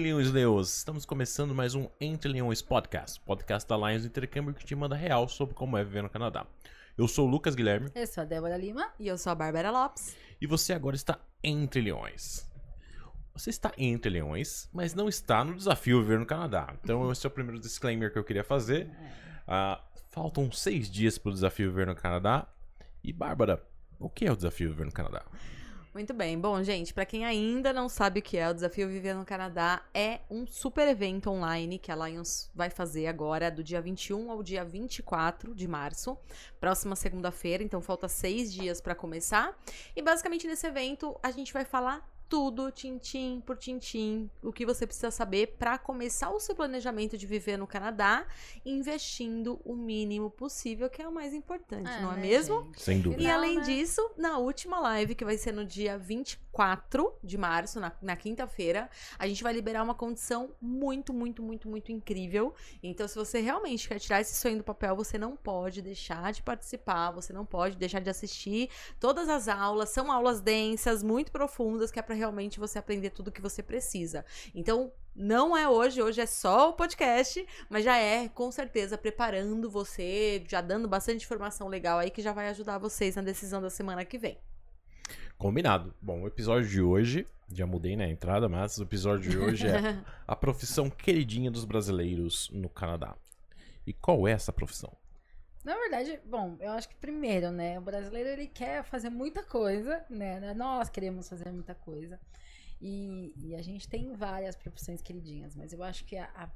leões leões, estamos começando mais um Entre Leões Podcast, podcast da Lions Intercâmbio que te manda real sobre como é viver no Canadá. Eu sou o Lucas Guilherme Eu sou a Débora Lima. E eu sou a Bárbara Lopes. e você agora está entre leões. Você está entre leões, mas não está no desafio viver no Canadá. Então esse é o primeiro disclaimer que eu queria fazer. Ah, faltam seis dias para o desafio viver no Canadá. E Bárbara, o que é o desafio viver no Canadá? Muito bem. Bom, gente, pra quem ainda não sabe o que é o Desafio Viver no Canadá, é um super evento online que a Lions vai fazer agora, do dia 21 ao dia 24 de março, próxima segunda-feira. Então, falta seis dias pra começar. E basicamente nesse evento a gente vai falar tudo, tintim por tintim, o que você precisa saber pra começar o seu planejamento de viver no Canadá, investindo o mínimo possível, que é o mais importante, não é né, mesmo? gente? Sem dúvida. E além né? disso, na última live, que vai ser no dia 24 de março, na, na quinta-feira, a gente vai liberar uma condição muito, muito, muito, muito incrível. Então, se você realmente quer tirar esse sonho do papel, você não pode deixar de participar, você não pode deixar de assistir todas as aulas. São aulas densas, muito profundas, que é para realmente você aprender tudo o que você precisa. Então, não é hoje, hoje é só o podcast, mas já é com certeza preparando você, já dando bastante informação legal aí que já vai ajudar vocês na decisão da semana que vem. Combinado. Bom, o episódio de hoje, já mudei na entrada, mas o episódio de hoje é a profissão queridinha dos brasileiros no Canadá. E qual é essa profissão? Na verdade, bom, eu acho que primeiro, né, o brasileiro ele quer fazer muita coisa, né? Nós queremos fazer muita coisa. E, e a gente tem várias profissões queridinhas, mas eu acho que a, a,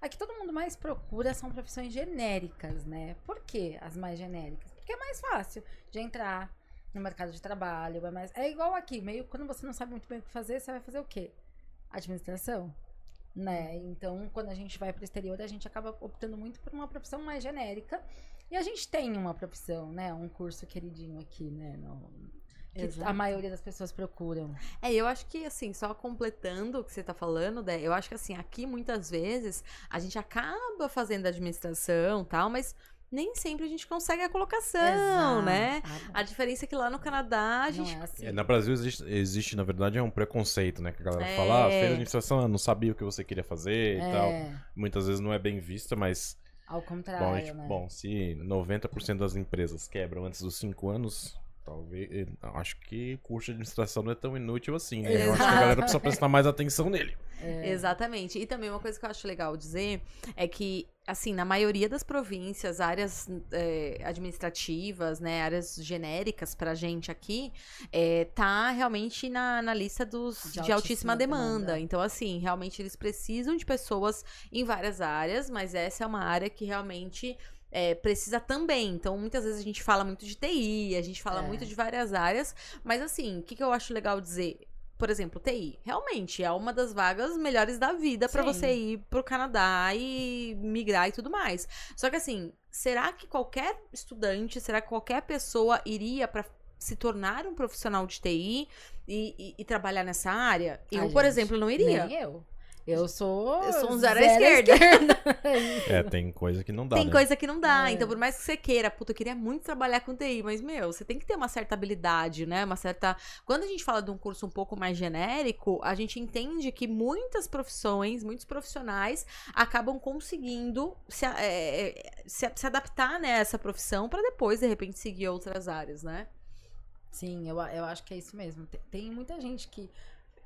a que todo mundo mais procura são profissões genéricas, né? Por que as mais genéricas? Porque é mais fácil de entrar no mercado de trabalho, é mais é igual aqui, meio quando você não sabe muito bem o que fazer, você vai fazer o quê? Administração, né? Então, quando a gente vai para o exterior, a gente acaba optando muito por uma profissão mais genérica. E a gente tem uma profissão, né? Um curso queridinho aqui, né? No, que Exato. a maioria das pessoas procuram. É, eu acho que, assim, só completando o que você tá falando, Dé, eu acho que, assim, aqui muitas vezes a gente acaba fazendo administração e tal, mas nem sempre a gente consegue a colocação, né? A diferença é que lá no Canadá a Não gente é assim. É, no Brasil existe, existe, na verdade, é um preconceito, né? Que a galera É. fala, ah, fez administração, não sabia o que você queria fazer e tal. É, Muitas vezes não é bem vista, mas. ao Bom, contrário, a gente- né? bom, se 90% das empresas quebram antes dos 5 anos, talvez. eh, Acho que curso de administração não é tão inútil assim, né? Eu acho que a galera precisa prestar mais atenção nele. É. Exatamente. E também uma coisa que eu acho legal dizer é que, assim, na maioria das províncias, áreas é, administrativas, né, áreas genéricas pra gente aqui, é, tá realmente na, na lista dos, de, De altíssima, altíssima demanda. demanda. Então, assim, realmente eles precisam de pessoas em várias áreas, mas essa é uma área que realmente. É, precisa também. Então, muitas vezes a gente fala muito de TI, a gente fala É. muito de várias áreas, mas assim, o que, que eu acho legal dizer? por exemplo, TI, realmente é uma das vagas melhores da vida Sim. você ir pro Canadá e migrar e tudo mais. Só que assim, será que qualquer estudante, será que qualquer pessoa iria pra se tornar um profissional de TI e, e- e trabalhar nessa área? Eu, Ai, por gente, exemplo, não iria. Nem eu. Eu sou. Eu sou um zero à esquerda. É, tem coisa que não dá. Tem né? coisa que não dá. É. Então, por mais que você queira, puta, eu queria muito trabalhar com TI, mas, meu, você tem que ter uma certa habilidade, né? Uma certa. Quando a gente fala de um curso um pouco mais genérico, a gente entende que muitas profissões, muitos profissionais acabam conseguindo se, é, é, se, se adaptar né, a essa profissão pra depois, de repente, seguir outras áreas, né? Sim, eu, eu acho que é isso mesmo. Tem, tem muita gente que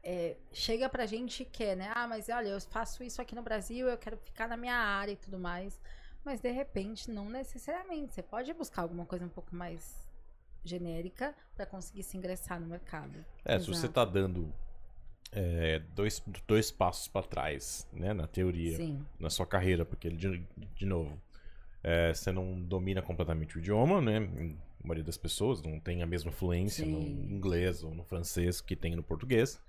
é, chega pra gente e quer, né? Ah, mas olha, eu faço isso aqui no Brasil, eu quero ficar na minha área e tudo mais. Mas de repente, não necessariamente. Você pode buscar alguma coisa um pouco mais genérica pra conseguir se ingressar no mercado. É, se você Exato. tá dando é, dois, dois passos pra trás, né, na teoria, Sim. na sua carreira, porque, de, de novo, é, você não domina completamente o idioma, né? A maioria das pessoas não tem a mesma fluência no Sim. inglês ou no francês que tem no português.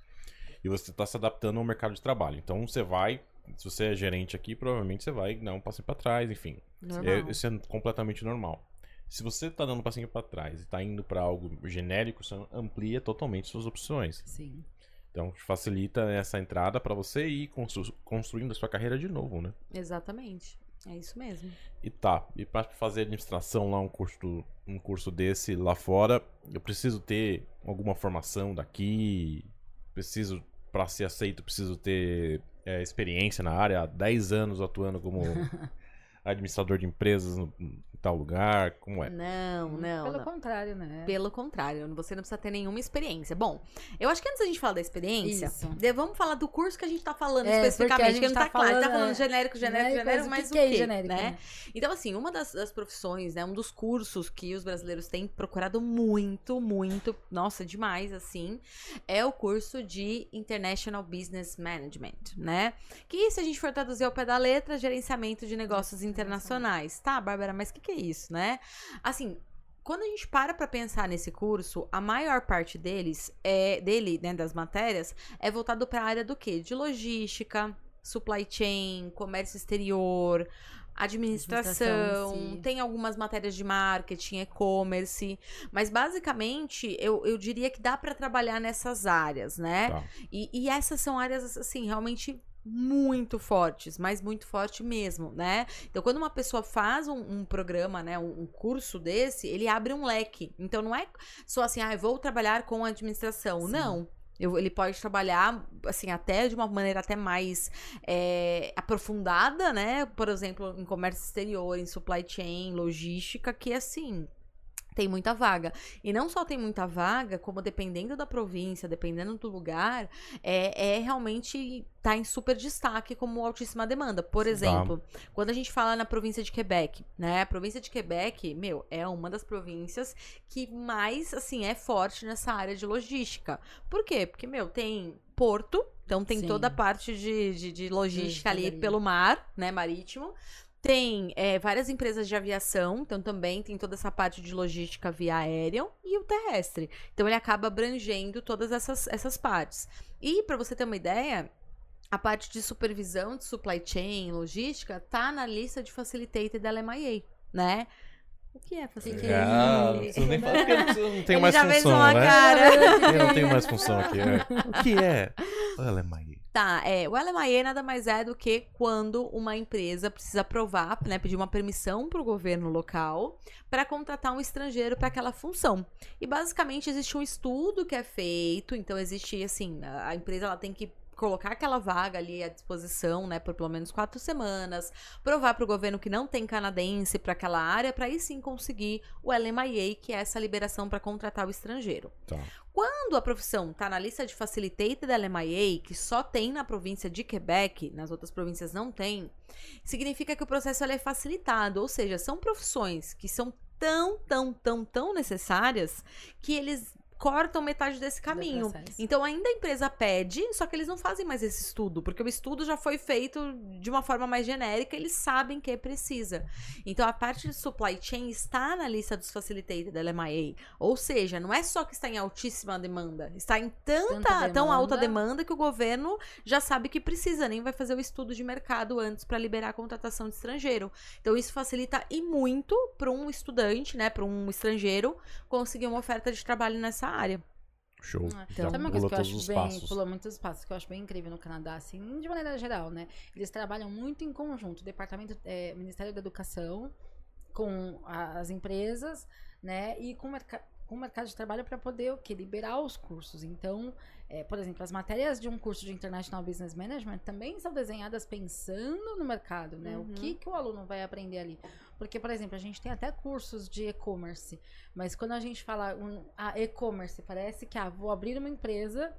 E você está se adaptando ao mercado de trabalho. Então você vai, se você é gerente aqui, provavelmente você vai dar um passinho para trás, enfim. É, isso é completamente normal. Se você está dando um passinho para trás e está indo para algo genérico, você amplia totalmente suas opções. Sim. Então facilita essa entrada para você ir constru- construindo a sua carreira de novo, né? Exatamente. É isso mesmo. E tá, e para fazer administração lá, um curso, um curso desse lá fora, eu preciso ter alguma formação daqui, preciso pra ser aceito, preciso ter é, experiência na área, há 10 anos atuando como administrador de empresas no- em tal lugar? Como é? Não, não. Pelo não. contrário, né? Pelo contrário, você não precisa ter nenhuma experiência. Bom, eu acho que antes da gente falar da experiência, Isso. vamos falar do curso que a gente tá falando É, porque a especificamente, gente que não tá, tá claro. A gente tá falando, falando é, genérico, genérico, genérico, mas o que é quê, genérico, né? né? Então, assim, uma das, das profissões, né, um dos cursos que os brasileiros têm procurado muito, muito, nossa, demais, assim, é o curso de International Business Management, né? Que, se a gente for traduzir ao pé da letra, gerenciamento de negócios internacionais. Tá, Bárbara, mas o que, que é isso, né? Assim, quando a gente para pra pensar nesse curso, a maior parte deles é dele, né, das matérias, é voltado para a área do quê? De logística, supply chain, comércio exterior, administração, Administração tem algumas matérias de marketing, e-commerce, mas basicamente eu, eu diria que dá para trabalhar nessas áreas, né? Tá. E, e essas são áreas, assim, realmente muito fortes, mas muito forte mesmo, né? Então, quando uma pessoa faz um, um programa, né, um, um curso desse, ele abre um leque. Então, não é só assim, ah, eu vou trabalhar com administração. Sim. Não. Eu- ele pode trabalhar, assim, até de uma maneira até mais é, aprofundada, né? Por exemplo, em comércio exterior, em supply chain, logística, que assim. Tem muita vaga. E não só tem muita vaga, como dependendo da província, dependendo do lugar, é, é realmente tá em super destaque como altíssima demanda. Por exemplo, quando a gente fala na província de Quebec, né? A província de Quebec, meu, é uma das províncias que mais, assim, é forte nessa área de logística. Por quê? Porque, meu, tem porto, então tem Sim. toda a parte de, de, de logística ali ali. pelo mar, né? Marítimo. Tem é, várias empresas de aviação, então também tem toda essa parte de logística via aérea e o terrestre. Então ele acaba abrangendo todas essas, essas partes. E para você ter uma ideia, a parte de supervisão de supply chain, logística, tá na lista de facilitated da LMIA, né? O que é facilitated? Ah, não preciso nem falar porque eu não tenho Ele mais já fez função, uma né? cara. Eu não tenho mais função aqui. né? O que é? Maí. Tá, é, o LMIA nada mais é do que quando uma empresa precisa aprovar, né, pedir uma permissão para o governo local para contratar um estrangeiro para aquela função. E basicamente existe um estudo que é feito, então existe assim, a empresa ela tem que colocar aquela vaga ali à disposição, né, por pelo menos quatro semanas, provar para o governo que não tem canadense para aquela área, para aí sim conseguir o LMIA, que é essa liberação para contratar o estrangeiro. Tá. Quando a profissão está na lista de Facilitated da LMIA, que só tem na província de Quebec, nas outras províncias não tem, significa que o processo é facilitado. Ou seja, são profissões que são tão, tão, tão, tão necessárias que eles cortam metade desse caminho. Então ainda a empresa pede, só que eles não fazem mais esse estudo, porque o estudo já foi feito de uma forma mais genérica, eles sabem que precisa. Então a parte de supply chain está na lista dos facilitated da LMIA. Ou seja, não é só que está em altíssima demanda, está em tanta, Tanta tão alta demanda. demanda que o governo já sabe que precisa, nem vai fazer o estudo de mercado antes para liberar a contratação de estrangeiro. Então isso facilita e muito para um estudante, né, para um estrangeiro conseguir uma oferta de trabalho nessa área. Show. Já Sabe uma pula coisa que eu acho bem, passos. pulou muitos passos, que eu acho bem incrível no Canadá, assim, de maneira geral, né? Eles trabalham muito em conjunto, Departamento, é, Ministério da Educação, com a- as empresas, né? E com o, merca- com o mercado de trabalho para poder o quê? Liberar os cursos. Então, é, por exemplo, as matérias de um curso de International Business Management também são desenhadas pensando no mercado, né? Uhum. O que, que o aluno vai aprender ali? Porque, por exemplo, a gente tem até cursos de e-commerce, mas quando a gente fala um, ah, e-commerce, parece que ah, vou abrir uma empresa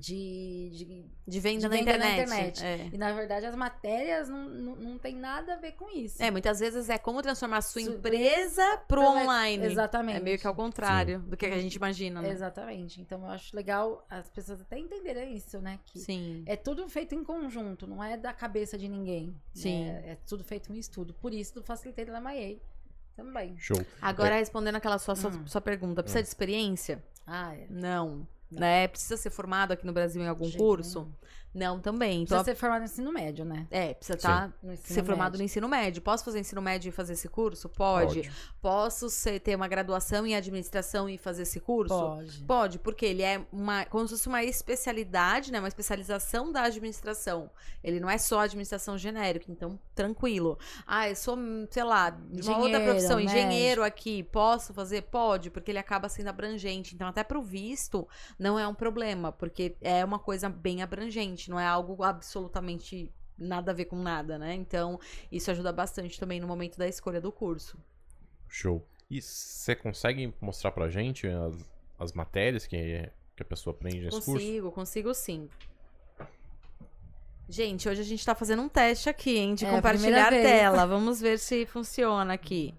de, de- De venda, De na, venda na internet. internet. É. E na verdade as matérias não, não, não tem nada a ver com isso. É, muitas vezes é como transformar a sua Su- empresa pro Pro- online. Exatamente. É meio que ao contrário do que a gente imagina, né? Exatamente. Então eu acho legal as pessoas até entenderem isso, né? Que Sim. é tudo feito em conjunto, não é da cabeça de ninguém. né? Sim. É tudo feito em estudo. Por isso, do Facilitei da MIA também. Show. Agora, respondendo aquela sua, sua, Hum. sua pergunta, precisa de experiência? Ah, é. Não. Não. Né? Precisa ser formado aqui no Brasil em algum jeito curso? Não, também. Então, Precisa ser formado no ensino médio, né? é, precisa estar No ensino ser formado médio. no ensino médio. Posso fazer ensino médio e fazer esse curso? Pode. Pode. Posso ser- ter uma graduação em administração e fazer esse curso? Pode. Pode, porque ele é uma, como se fosse uma especialidade, né? Uma especialização da administração. Ele não é só administração genérica, então tranquilo. Ah, eu sou, sei lá, de uma outra profissão, médico. engenheiro aqui, posso fazer? Pode, porque ele acaba sendo abrangente. Então, até pro visto, não é um problema, porque é uma coisa bem abrangente, não é algo absolutamente nada a ver com nada, né? Então, isso ajuda bastante também no momento da escolha do curso. Show. E você consegue mostrar pra gente as, as matérias que, que a pessoa aprende nesse curso? Consigo, consigo sim. Gente, hoje a gente tá fazendo um teste aqui, hein? De É, compartilhar tela. Vamos ver se funciona aqui.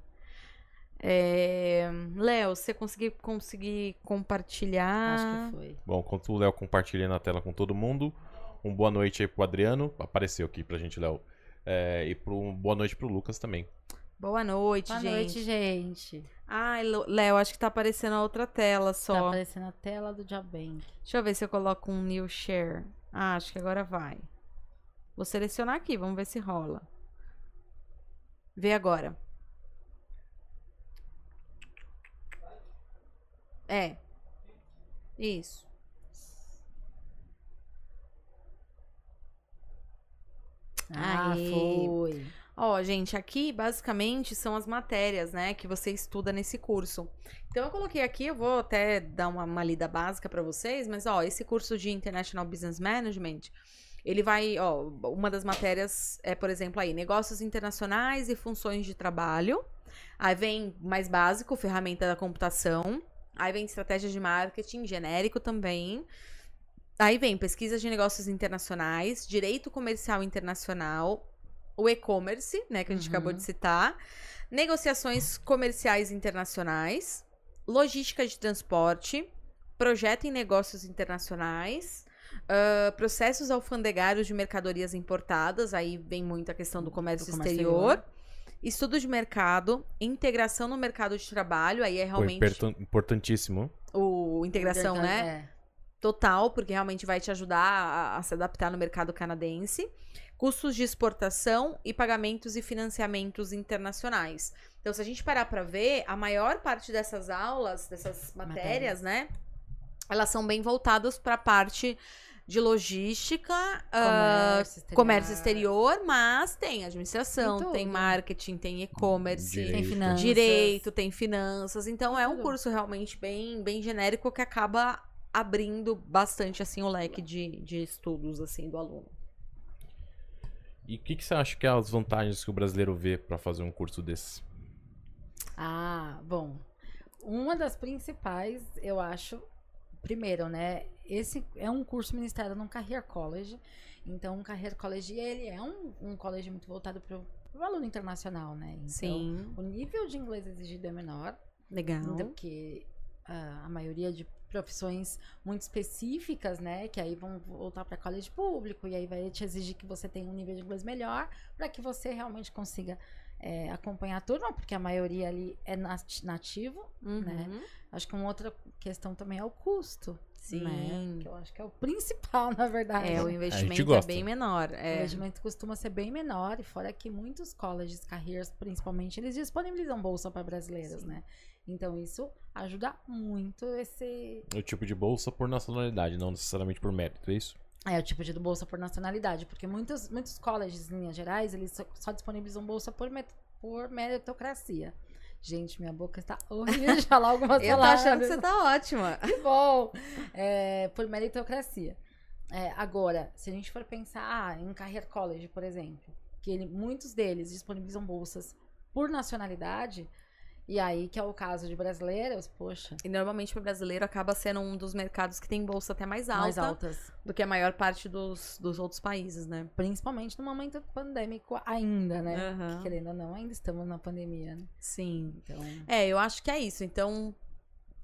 É... Léo, você conseguir conseguir compartilhar? Acho que foi. Bom, enquanto o Léo compartilha na tela com todo mundo, um boa noite aí pro Adriano. Apareceu aqui pra gente, Léo. É, e pro, um boa noite pro Lucas também. Boa noite, Boa gente. noite, gente. Ai, Léo, acho que tá aparecendo a outra tela Tá só. aparecendo a tela do Jabank. Deixa eu ver se eu coloco um new share. Ah, acho que agora vai. Vou selecionar aqui, vamos ver se rola. Vê agora. É. Isso. Ah, Aí. foi. Ó, gente, aqui basicamente são as matérias, né, que você estuda nesse curso. Então eu coloquei aqui, eu vou até dar uma, uma lida básica pra vocês, mas ó, esse curso de International Business Management, ele vai, ó, uma das matérias é, por exemplo, aí, negócios internacionais e funções de trabalho. Aí vem mais básico, ferramenta da computação. Aí vem estratégias de marketing, genérico também. Aí vem pesquisas de negócios internacionais, direito comercial internacional, o e-commerce, né, que a gente Uhum. acabou de citar, negociações comerciais internacionais, logística de transporte, projeto em negócios internacionais, ah, processos alfandegários de mercadorias importadas, aí vem muito a questão do comércio, Do comércio exterior. Estudo de mercado, integração no mercado de trabalho, aí é realmente impertan- importantíssimo. o integração, né? É. total, porque realmente vai te ajudar a, a se adaptar no mercado canadense. Custos de exportação e pagamentos e financiamentos internacionais. Então, se a gente parar para ver, a maior parte dessas aulas, dessas matérias, né? Elas são bem voltadas para a parte de logística, ah, Comércio exterior. comércio exterior, mas tem administração, Tem tem marketing, tem e-commerce, Direito. Tem finanças. direito, tem finanças. Então é um curso realmente bem, bem genérico que acaba abrindo bastante assim o leque de, de estudos assim do aluno. E o que, que você acha que é as vantagens que o brasileiro vê pra fazer um curso desse? Ah, bom. Uma das principais, eu acho, primeiro, né? Esse é um curso ministrado num Career College. Então, o Career College, ele é um, um college muito voltado para o aluno internacional, né? Então, Sim, o nível de inglês exigido é menor legal. do que ah, a maioria de profissões muito específicas, né? Que aí vão voltar para college público e aí vai te exigir que você tenha um nível de inglês melhor para que você realmente consiga é, acompanhar a turma, porque a maioria ali é nat- nativo. Uhum. né? Acho que uma outra questão também é o custo. Sim. Né? Que eu acho que é o principal, na verdade. É, o investimento é bem menor. O É. investimento costuma ser bem menor, e fora que muitos colleges, carreiras principalmente, eles disponibilizam bolsa para brasileiros, né? Então isso ajuda muito esse. O tipo de bolsa por nacionalidade, não necessariamente por mérito, é isso? É o tipo de bolsa por nacionalidade, porque muitos, muitos colleges, em linhas gerais, eles só, só disponibilizam bolsa por, met- por meritocracia. Gente, minha boca está horrível de falar algumas Eu tô palavras. achando que você tá ótima. Que bom! É, por meritocracia. É, agora, se a gente for pensar ah, em Career College, por exemplo, que ele- muitos deles disponibilizam bolsas por nacionalidade, e aí que é o caso de brasileiros, poxa, E normalmente para brasileiro acaba sendo um dos mercados que tem bolsa até mais alta, mais altas. do que a maior parte dos, dos outros países, né? Principalmente no momento pandêmico ainda, né? Aham. Que, querendo ou não, ainda estamos na pandemia, né? Sim. Então, É, eu acho que é isso. Então,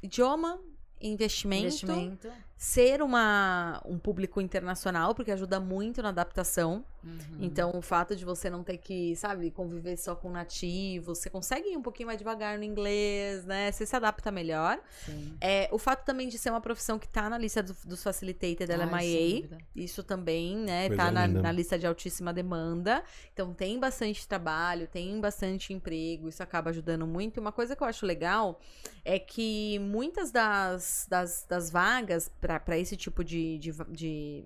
idioma, investimento, investimento. Ser uma, um público internacional, porque ajuda muito na adaptação. Uhum. Então, o fato de você não ter que, sabe, conviver só com nativos, você consegue ir um pouquinho mais devagar no inglês, né? Você se adapta melhor. Sim. É, o fato também de ser uma profissão que tá na lista do- dos facilitated da LMIA, isso também, né, Coisa tá na, na lista de altíssima demanda. Então tem bastante trabalho, tem bastante emprego, isso acaba ajudando muito. Uma coisa que eu acho legal é que muitas das, das, das vagas para esse tipo de, de, de-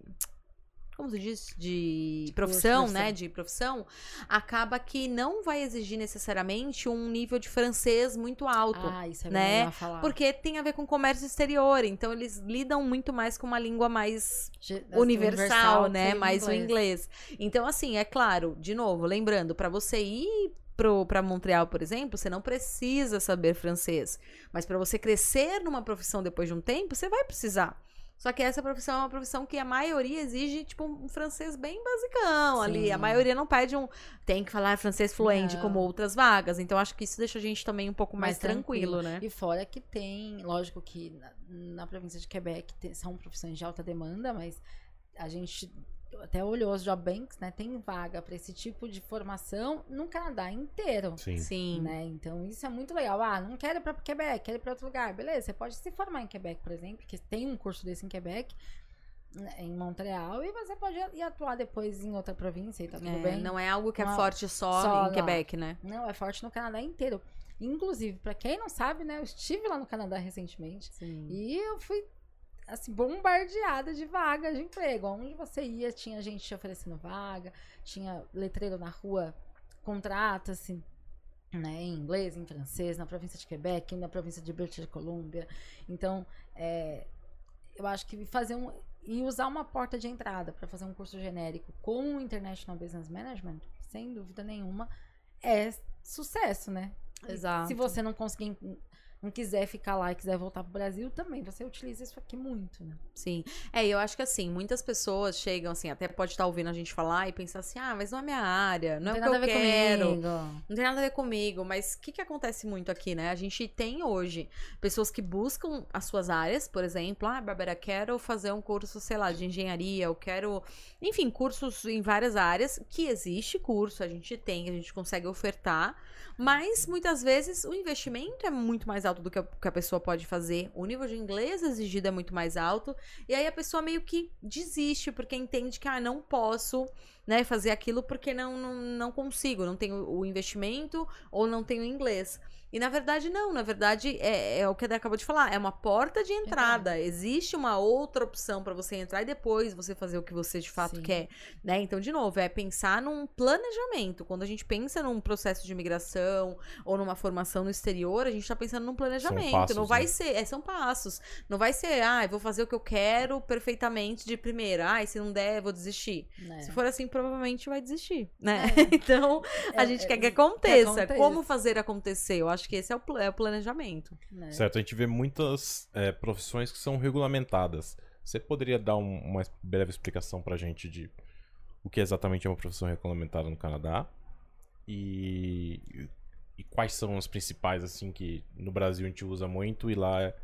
como se diz? De profissão, né? De profissão, acaba que não vai exigir necessariamente um nível de francês muito alto. Ah, isso é né? falar. Porque tem a ver com comércio exterior, então eles lidam muito mais com uma língua mais Ge- universal, né? que Mais o inglês. Então, assim, é claro, de novo, lembrando, para você ir pro, pra Montreal, por exemplo, você não precisa saber francês. Mas para você crescer numa profissão depois de um tempo, você vai precisar. Só que essa profissão é uma profissão que a maioria exige, tipo, um francês bem basicão ali. A Sim. maioria não pede um. Tem que falar francês fluente, Não. como outras vagas. Então, acho que isso deixa a gente também um pouco mais, Mais tranquilo, tranquilo. né? E fora que tem, lógico que na, na província de Quebec te- são profissões de alta demanda, mas a gente até olhou os job banks, né? Tem vaga para esse tipo de formação no Canadá inteiro. Sim. Sim. Né? Então isso é muito legal. Ah, não quero ir para Quebec, quero ir para outro lugar. Beleza, você pode se formar em Quebec, por exemplo, que tem um curso desse em Quebec, né, em Montreal, e você pode ir atuar depois em outra província e tá tudo É, bem. não é algo que é Não, forte só, só em lá. Quebec, né? Não, é forte no Canadá inteiro. Inclusive, para quem não sabe, né, eu estive lá no Canadá recentemente. Sim. E eu fui, assim, bombardeada de vagas de emprego. Onde você ia, tinha gente te oferecendo vaga, tinha letreiro na rua, contrata-se, né, em inglês, em francês, na província de Quebec, na província de British Columbia. Então, é, eu acho que fazer um. E usar uma porta de entrada para fazer um curso genérico com o International Business Management, sem dúvida nenhuma, é sucesso, né? Exato. Se você não conseguir, não quiser ficar lá e quiser voltar pro Brasil, também você utiliza isso aqui muito, né? Sim. É, eu acho que assim, muitas pessoas chegam assim, até pode estar ouvindo a gente falar e pensar assim, ah, mas não é minha área, não, é o tem que eu quero. comigo. Não tem nada a ver comigo, mas o que, que acontece muito aqui, né? A gente tem hoje pessoas que buscam as suas áreas, por exemplo, ah, Bárbara, quero fazer um curso, sei lá, de engenharia, eu quero, enfim, cursos em várias áreas, que existe curso, a gente tem, a gente consegue ofertar, mas muitas vezes o investimento é muito mais alto do que a, que a pessoa pode fazer, o nível de inglês exigido é muito mais alto, e aí a pessoa meio que desiste, porque entende que, ah, não posso né, fazer aquilo porque não, não, não consigo, não tenho o investimento ou não tenho inglês. E na verdade, não, na verdade, é, é o que a Dé acabou de falar, é uma porta de entrada. Existe uma outra opção para você entrar e depois você fazer o que você de fato Sim. quer. Né? Então, de novo, é pensar num planejamento. Quando a gente pensa num processo de imigração ou numa formação no exterior, a gente tá pensando num planejamento. passos, não vai né? ser, é, são passos. Não vai ser, ah, eu vou fazer o que eu quero perfeitamente de primeira. Ah, se não der, eu vou desistir. né? Se for assim, provavelmente vai desistir, né? É. então, a É, gente é, quer que aconteça. aconteça. Como fazer acontecer? Eu acho que esse é o, pl- é o planejamento. né? Certo, a gente vê muitas é, profissões que são regulamentadas. Você poderia dar um- uma breve explicação pra gente de o que exatamente é uma profissão regulamentada no Canadá? E, e quais são as principais, assim, que no Brasil a gente usa muito e lá é,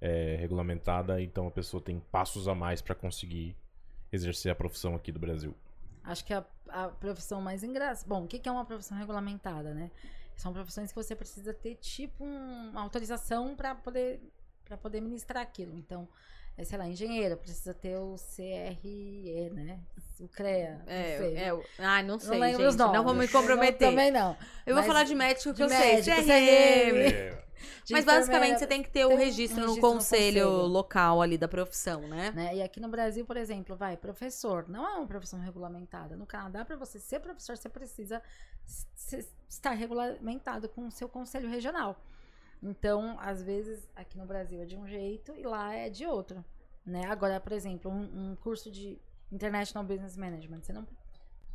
é regulamentada, então a pessoa tem passos a mais pra conseguir exercer a profissão aqui do Brasil. Acho que a, a profissão mais engraçada. Bom, o que que é uma profissão regulamentada, né? São profissões que você precisa ter, tipo, um- uma autorização para poder, pra poder ministrar aquilo. Então, é, sei lá, engenheiro, precisa ter o CRE, né? O CREA. não sei. é, o- ai, não sei, não gente. Não vou me Eu comprometer. também não. eu vou mas falar de médico que de eu médico, sei. CRM. CRM. Mas basicamente você tem que ter o tem um registro, no registro no conselho, conselho. local ali da profissão, né? né? E aqui no Brasil, por exemplo, vai, professor, não é uma profissão regulamentada. No Canadá, para você ser professor, você precisa estar regulamentado com o seu conselho regional. Então, às vezes, aqui no Brasil é de um jeito e lá é de outro. Né? Agora, por exemplo, um, um curso de International Business Management, você não,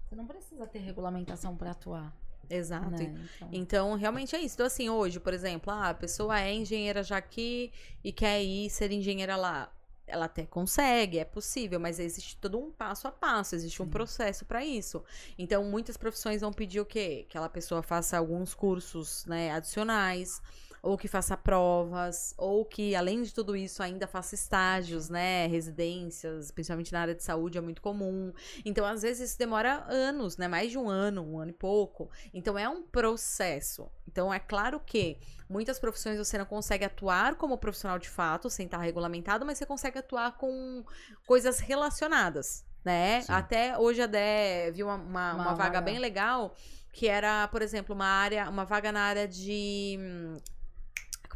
você não precisa ter regulamentação para atuar. Exato. Né? Então, Então, realmente é isso. Então, assim, hoje, por exemplo, ah, a pessoa é engenheira já aqui e quer ir ser engenheira lá. Ela até consegue, é possível, mas existe todo um passo a passo, existe um Sim. processo para isso. Então, muitas profissões vão pedir o quê? Que aquela pessoa faça alguns cursos, né, adicionais, ou que faça provas, ou que, além de tudo isso, ainda faça estágios, né? Residências, principalmente na área de saúde, é muito comum. Então, às vezes, isso demora anos, né? Mais de um ano, um ano e pouco. Então, é um processo. Então, é claro que muitas profissões você não consegue atuar como profissional de fato, sem estar regulamentado, mas você consegue atuar com coisas relacionadas, né? Sim. Até hoje a Dé viu uma, uma, Uma uma vaga vaga. bem legal, que era, por exemplo, uma área, uma vaga na área de.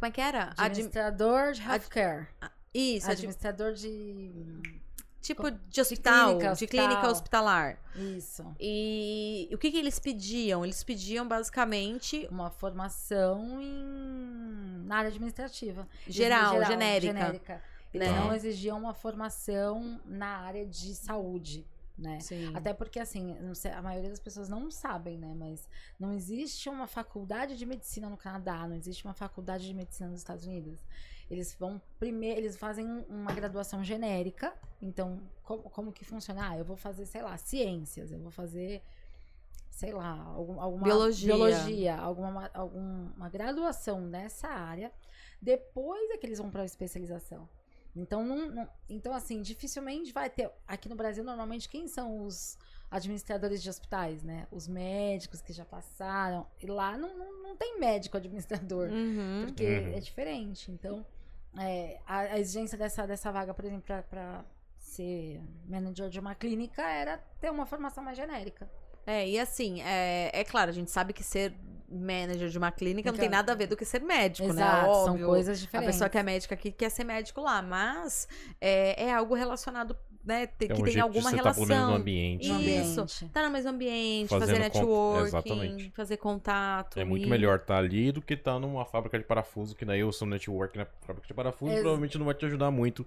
Hum, Como é que era? Admi- Administrador de healthcare. Isso, admi- Administrador de. tipo de hospital, de clínica, clínica, hospital. hospitalar. Isso. E o que, que eles pediam? Eles pediam basicamente Uma formação em... na área administrativa. geral, genérica. genérica. Eles né? não exigiam uma formação na área de saúde, né? Sim. Até porque, assim, sei, a maioria das pessoas não sabem, né? Mas não existe uma faculdade de medicina no Canadá, não existe uma faculdade de medicina nos Estados Unidos. Eles vão primeiro, eles fazem um- uma graduação genérica. Então, como, como que funciona? Ah, eu vou fazer, sei lá, ciências, eu vou fazer, sei lá, algum, alguma Biologia. biologia alguma, alguma graduação nessa área. Depois é que eles vão para a especialização. Então, não, não- então, assim, dificilmente vai ter. Aqui no Brasil, normalmente, quem são os administradores de hospitais, né? Os médicos que já passaram. E lá não, não, não tem médico administrador. Uhum. Porque Uhum. é diferente. Então, é, a, a exigência dessa, dessa vaga, por exemplo, para ser manager de uma clínica era ter uma formação mais genérica. É, e assim, é, é claro, a gente sabe que ser manager de uma clínica não tem Então- nada a ver do que ser médico, né? Exato, são Óbvio. coisas A diferentes. pessoa que é médica aqui quer ser médico lá, mas é, é algo relacionado, né? É que um tem alguma estar no relação. ambiente. No né? Isso. ambiente. Tá no mesmo ambiente, Fazendo fazer networking, Exatamente. fazer contato. É muito e- melhor estar ali do que estar numa fábrica de parafuso, que daí eu sou network na fábrica de parafuso, Ex- provavelmente não vai te ajudar muito,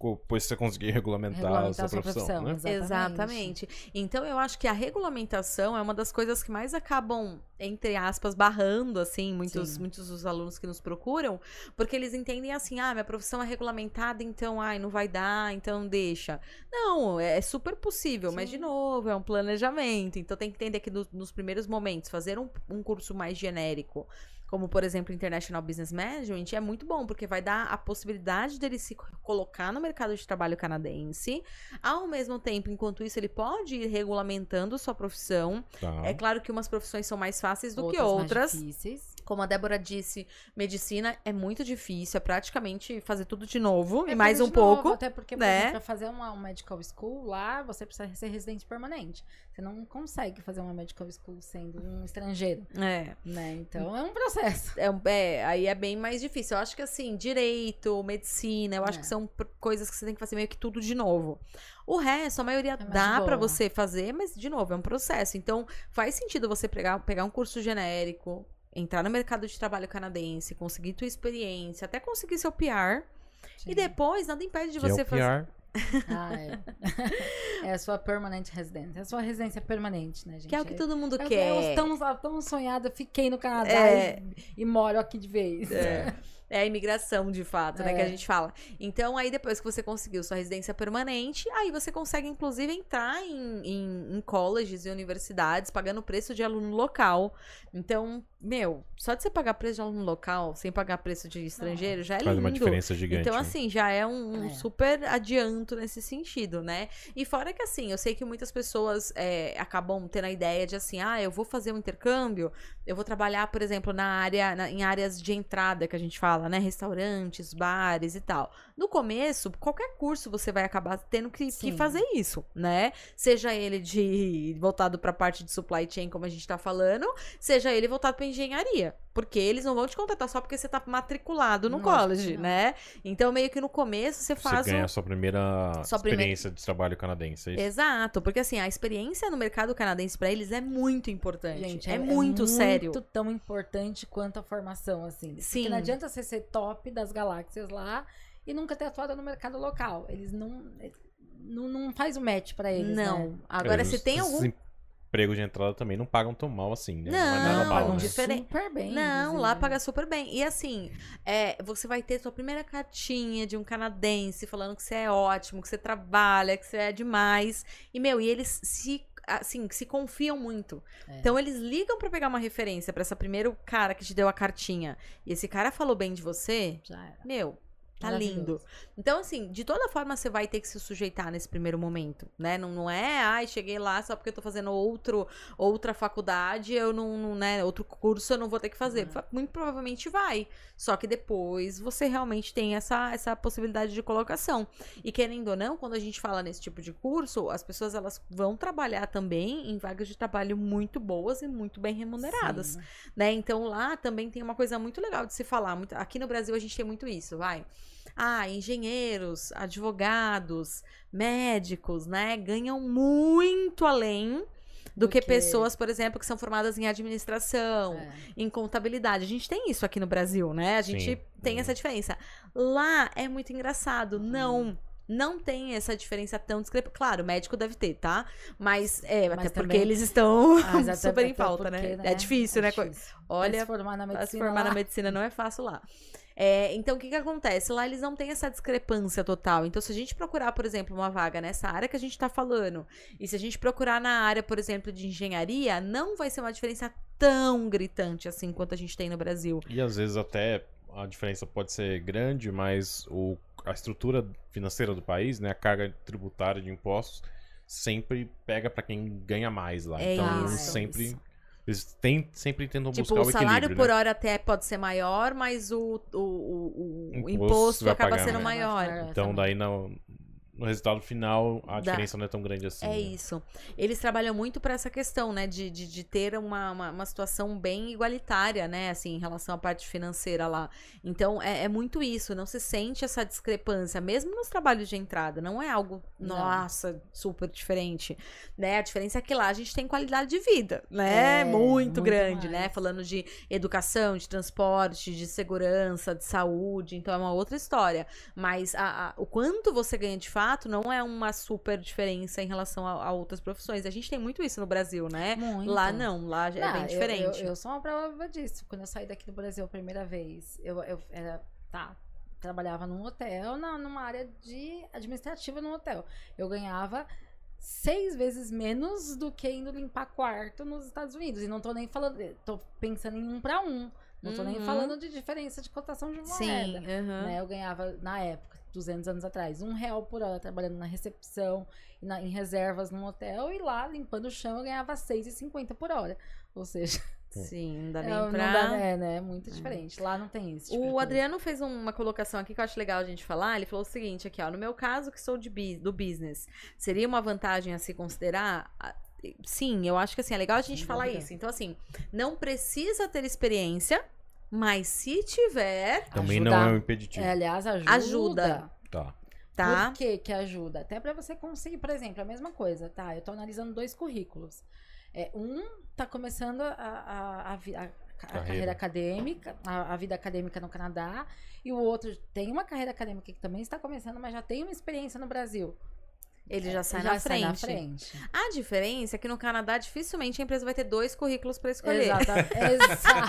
co- pois você conseguir regulamentar, Regulamentar a sua profissão, né? Exatamente. Então eu acho que a regulamentação é uma das coisas que mais acabam, entre aspas, barrando, assim, muitos, Sim. muitos dos alunos que nos procuram, porque eles entendem assim, ah, minha profissão é regulamentada, então, ai, não vai dar, então deixa. Não, é super possível, mas de Sim. novo, é um planejamento. Então tem que entender que no- nos primeiros momentos, fazer um, um curso mais genérico. Como, por exemplo, International Business Management, é muito bom, porque vai dar a possibilidade dele se co- colocar no mercado de trabalho canadense, ao mesmo tempo, enquanto isso, ele pode ir regulamentando sua profissão. Tá. É claro que umas profissões são mais fáceis do que mais outras. difíceis. Como a Débora disse, medicina é muito difícil, é praticamente fazer tudo de novo É e mais um novo, pouco. Até porque, por né? pra fazer uma, um medical school lá, você precisa ser residente permanente. Você não consegue fazer uma medical school sendo um estrangeiro, É. né? Então é um processo. É, é, aí é bem mais difícil. Eu acho que assim, direito, medicina, eu acho É. que são coisas que você tem que fazer meio que tudo de novo. O resto, a maioria mais dá boa. você fazer, mas de novo, é um processo. Então, faz sentido você pegar, pegar um curso genérico, entrar no mercado de trabalho canadense, conseguir tua experiência, até conseguir seu PR. E Sim. depois, nada impede de Que é você o fazer. PR. Ah, é. é a sua permanent residence. É a sua residência permanente, né, gente? Que é o que todo mundo Eu- quer. Eu tão, tão sonhada, fiquei no Canadá É. e, e moro aqui de vez. É. É a imigração, de fato, né? Que a É. gente fala. Então, aí depois que você conseguiu sua residência permanente, aí você consegue, inclusive, entrar em, em, em colleges e universidades pagando o preço de aluno local. Então, meu, só de você pagar preço de aluno local sem pagar preço de estrangeiro já é Faz lindo. uma diferença gigante. Então, assim, já é um, um É. super adianto nesse sentido, né? E fora que, assim, eu sei que muitas pessoas é, acabam tendo a ideia de assim, ah, eu vou fazer um intercâmbio, eu vou trabalhar, por exemplo, na área, na- em áreas de entrada que a gente fala, né? Restaurantes, bares e tal. No começo, qualquer curso você vai acabar tendo que, que fazer isso, né? Seja ele de voltado para a parte de supply chain, como a gente tá falando, seja ele voltado para engenharia. Porque eles não vão te contratar só porque você tá matriculado no que college, não. né? Então, meio que no começo você Você faz ganha um... a sua primeira Sua primeira- experiência de trabalho canadense. é isso? Exato, porque assim, a experiência no mercado canadense pra eles é muito importante. Gente, é, muito sério. muito tão importante quanto a formação, assim. Sim. Porque não adianta você ser top das galáxias lá e nunca ter atuado no mercado local. Eles não. Não, não faz o match pra eles. não. Né? Agora, É, se os- tem algum. empregos de entrada também não pagam tão mal assim, né? é Não, nada mal, pagam né? diferente. super bem. Não, lá paga super bem. E assim, é, você vai ter sua primeira cartinha de um canadense falando que você é ótimo, que você trabalha, que você é demais. E, meu, e eles se assim, que se confiam muito. É. Então eles ligam pra pegar uma referência pra esse primeiro cara que te deu a cartinha. E esse cara falou bem de você, Já era. meu, tá lindo. Então, assim, de toda forma você vai ter que se sujeitar nesse primeiro momento, né? Não, não é, ai, cheguei lá só porque eu tô fazendo outro, outra faculdade, eu não, não, né, outro curso eu não vou ter que fazer. Uhum. Muito provavelmente vai. Só que depois você realmente tem essa, essa possibilidade de colocação. E querendo ou não, quando a gente fala nesse tipo de curso, as pessoas elas vão trabalhar também em vagas de trabalho muito boas e muito bem remuneradas Sim. né? Então lá também tem uma coisa muito legal de se falar. Muito- aqui no Brasil a gente tem muito isso, vai. Ah, engenheiros, advogados, médicos, né? Ganham muito além do, que, pessoas, por exemplo, que são formadas em administração, É. em contabilidade. A gente tem isso aqui no Brasil, né? A gente Sim. tem Uhum. essa diferença. Lá é muito engraçado. Não. Não tem essa diferença tão discrepante. Claro, médico deve ter, tá? Mas, é, Mas até porque também- eles estão Ah, super em até pauta, porque, né? É difícil, É né? difícil. Olha, se formar na medicina. formar na medicina não é fácil lá. É, então, o que que acontece? Lá eles não têm essa discrepância total. Então, se a gente procurar, por exemplo, uma vaga nessa área que a gente tá falando, e se a gente procurar na área, por exemplo, de engenharia, não vai ser uma diferença tão gritante assim quanto a gente tem no Brasil. E às vezes até a diferença pode ser grande, mas o, a estrutura financeira do país, né, a carga tributária de impostos, sempre pega pra quem ganha mais lá. É então isso. sempre eles tem, sempre tentam Tipo, buscar o o salário equilíbrio, por né? hora até pode ser maior, mas o, o, o, o Imposto imposto acaba pagar sendo mais. maior. Então daí no, no resultado final a diferença não é tão grande assim. É né? isso. Eles trabalham muito para essa questão, né? De, de, de ter uma, uma, uma situação bem igualitária, né? Assim, em relação à parte financeira lá. Então, é, é muito isso. Não se sente essa discrepância, mesmo nos trabalhos de entrada. Não é algo, Não. nossa, super diferente. Né? A diferença é que lá a gente tem qualidade de vida, né? É, muito, muito grande, mais. né? Falando de educação, de transporte, de segurança, de saúde. Então, é uma outra história. Mas a- a- o quanto você ganha de fato não é uma super diferença em relação a, a outras profissões. A gente tem muito isso no Brasil, né? Muito. Lá não, lá é Não, bem eu- diferente. Eu, eu sou uma prova disso. Quando eu saí daqui do Brasil a primeira vez, eu, eu era. Tá. Trabalhava num hotel, na, numa área de administrativa num hotel. Eu ganhava seis vezes menos do que indo limpar quarto nos Estados Unidos. E não tô nem falando. Tô pensando em um pra um. Não tô nem Uhum. falando de diferença de cotação de moeda. Sim, aham. né? Eu ganhava, na época, 200 anos atrás, um real por hora trabalhando na recepção, e na- em reservas num hotel, e lá, limpando o chão, eu ganhava 6,50 por hora. Ou seja, Sim, não dá nem é, não pra... dá, é, né? É muito diferente. Lá não tem isso. tipo O. Adriano fez uma colocação aqui que eu acho legal a gente falar. Ele falou o seguinte aqui, ó. No meu caso, que sou de do business, seria uma vantagem a se considerar? Sim, eu acho que assim, é legal a gente Sem falar isso. Então, assim, não precisa ter experiência, mas se tiver, Também não Ajudar. é um impeditivo. É, aliás, ajuda. Ajuda. Tá. tá? Por que que ajuda? Até pra você conseguir, por exemplo, a mesma coisa, tá? Eu tô analisando dois currículos. É, um tá começando a, a, a- a Carreira. carreira acadêmica, a, a vida acadêmica no Canadá, e o outro tem uma carreira acadêmica que também está começando, mas já tem uma experiência no Brasil. Ele já sai, já na, sai frente. na frente. A diferença é que no Canadá, dificilmente a empresa vai ter dois currículos pra escolher. Exata, exa-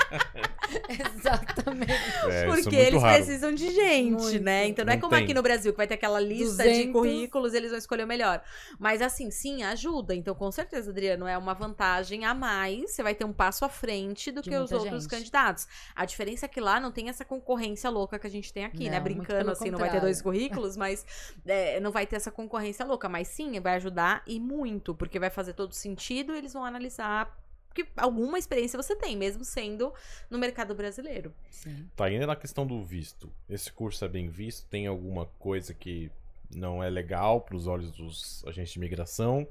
exatamente. É, isso Porque é eles raro. precisam de gente, Muito. né? Então não é Não como tem. aqui no Brasil, que vai ter aquela lista de 200. currículos e eles vão escolher o melhor. Mas assim, sim, ajuda. Então, com certeza, Adriano, é uma vantagem a mais. Você vai ter um passo à frente do De que os outros gente. candidatos. A diferença é que lá não tem essa concorrência louca que a gente tem aqui, né? Não, muito Brincando assim, não vai ter dois contrário. currículos, mas é, não vai ter essa concorrência louca. Mas sim, vai ajudar e muito, porque vai fazer todo sentido e eles vão analisar. Porque alguma experiência você tem, mesmo sendo no mercado brasileiro. Sim. Tá, ainda na questão do visto. Esse curso é bem visto? Tem alguma coisa que não é legal pros olhos dos agentes de imigração?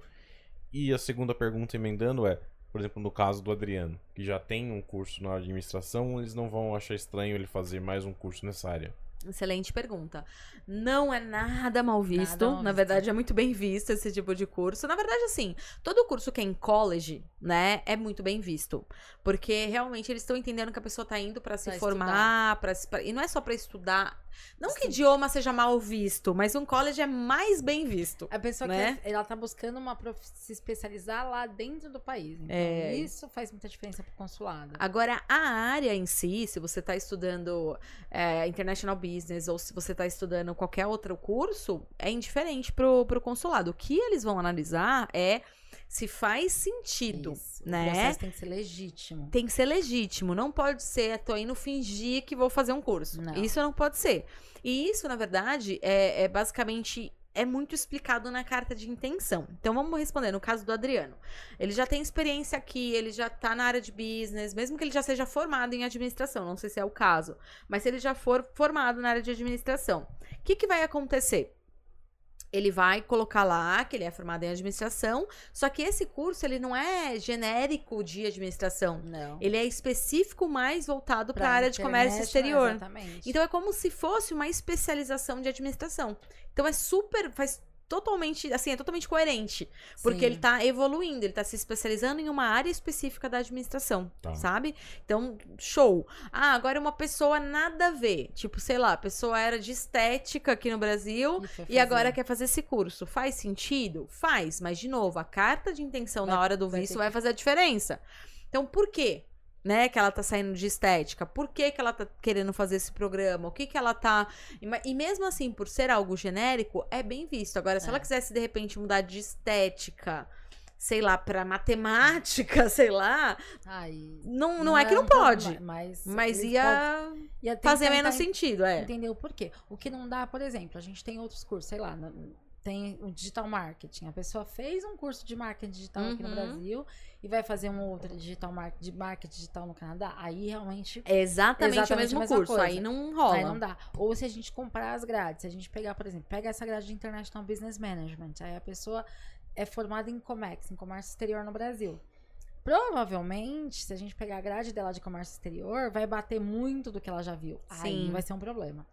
E a segunda pergunta emendando é, por exemplo, no caso do Adriano, que já tem um curso na administração, eles não vão achar estranho ele fazer mais um curso nessa área. Excelente pergunta. Não é nada mal visto. mal Na visto. verdade, é muito bem visto esse tipo de curso. Na verdade, assim, todo curso que é em college, né, é muito bem visto. Porque realmente eles estão entendendo que a pessoa tá indo pra se Pra formar, pra se- pra- e não é só pra estudar. Não que Sim. idioma seja mal visto, mas um college é mais bem visto. A pessoa Né? quer, ela tá buscando uma prof... se especializar lá dentro do país. Então, É. isso faz muita diferença pro consulado. Agora, a área em si, se você está estudando é, International Business ou se você está estudando qualquer outro curso, é indiferente pro, pro consulado. O que eles vão analisar é se faz sentido, Isso. O né? processo tem que ser legítimo. Tem que ser legítimo, não pode ser, tô indo fingir que vou fazer um curso. Não. Isso não pode ser. E isso, na verdade, é, é basicamente é muito explicado na carta de intenção. Então vamos responder no caso do Adriano. Ele já tem experiência aqui, ele já tá na área de business, mesmo que ele já seja formado em administração, não sei se é o caso, mas se ele já for formado na área de administração, o que, que vai acontecer? Ele vai colocar lá que ele é formado em administração, só que esse curso ele não é genérico de administração. Não. Ele é específico mais voltado para a área de comércio exterior. Exatamente. Então é como se fosse uma especialização de administração. Então é super, faz totalmente, assim, é totalmente coerente, porque Sim. ele tá evoluindo, ele tá se especializando em uma área específica da administração, Tá. sabe? Então, show. Ah, agora uma pessoa nada a ver, tipo, sei lá, a pessoa era de estética aqui no Brasil E agora quer fazer esse curso. Faz sentido? Faz, mas de novo, a carta de intenção Vai- na hora do vai visto vai que- fazer a diferença. Então, por quê? Né, que ela tá saindo de estética? Por que, que ela tá querendo fazer esse programa? O que que ela tá. E mesmo assim, por ser algo genérico, é bem visto. Agora, se É. ela quisesse de repente mudar de estética, sei lá, pra matemática, sei lá, Ai, não, não, é que não um problema, pode. Mas, Mas eles ia ia fazer menos en- sentido, é. Entender o porquê. O que não dá, por exemplo, a gente tem outros cursos, sei lá, tem o digital marketing. A pessoa fez um curso de marketing digital aqui no Uhum. Brasil e vai fazer um outro digital mar de marketing digital no Canadá. Aí realmente É exatamente, Exatamente o mesmo curso. coisa. Aí não rola. Aí não dá. Ou se a gente comprar as grades, se a gente pegar, por exemplo, pega essa grade de International Business Management, aí a pessoa é formada em Comex, em comércio exterior no Brasil. Provavelmente, se a gente pegar a grade dela de comércio exterior, vai bater muito do que ela já viu. Aí Sim. vai ser um problema.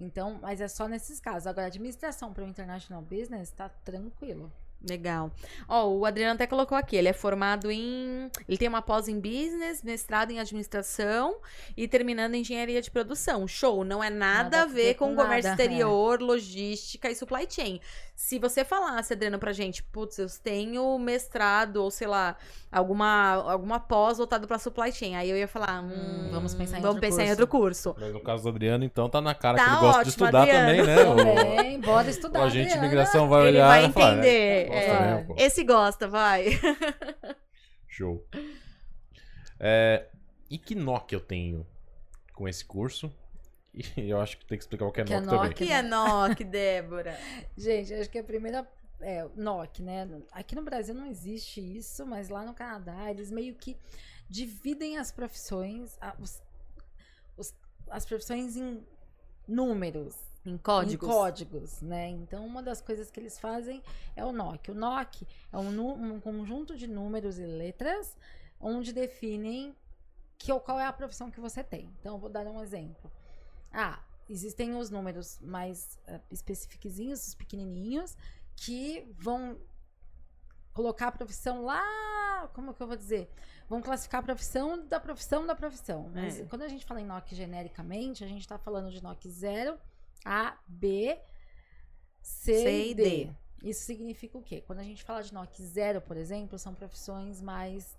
Então, mas é só nesses casos. Agora, administração para o international business tá tranquilo. Legal. Ó, o Adriano até colocou aqui, ele é formado em. Ele tem uma pós em business, mestrado em administração e terminando em engenharia de produção. Show, não é nada, Nada a ver com, com comércio nada, é. exterior, logística e supply chain. Se você falasse, Adriano, pra gente, putz, eu tenho mestrado ou sei lá, alguma, alguma pós voltado pra supply chain, aí eu ia falar, hum, vamos pensar em vamos outro pensar em curso. outro curso. Mas no caso do Adriano, então, tá na cara Tá que ele gosta de ótimo, estudar Adriano. também, né? O, Também, bora estudar. o agente de imigração vai Ele olhar vai e falar, entender. "É, gosta é. mesmo, pô." Esse gosta, vai. Show. É, e que NOC eu tenho com esse curso? E eu acho que tem que explicar o que é Que é NOC também. NOC. que é NOC, Débora? Gente, acho que a primeira. É, o NOC, né? Aqui no Brasil não existe isso, mas lá no Canadá eles meio que dividem as profissões, a- os- os- as profissões em números, Em códigos. em códigos, né? Então uma das coisas que eles fazem é o NOC. O NOC é um, um conjunto de números e letras onde definem que, qual é a profissão que você tem. Então, eu vou dar um exemplo. Ah, existem os números mais uh, especifiquezinhos, os pequenininhos, que vão colocar a profissão lá, como que eu vou dizer? Vão classificar a profissão da profissão da profissão. Mas É. quando a gente fala em NOC genericamente, a gente está falando de NOC 0, A, B, C, C e D. D. Isso significa o quê? Quando a gente fala de NOC 0, por exemplo, são profissões mais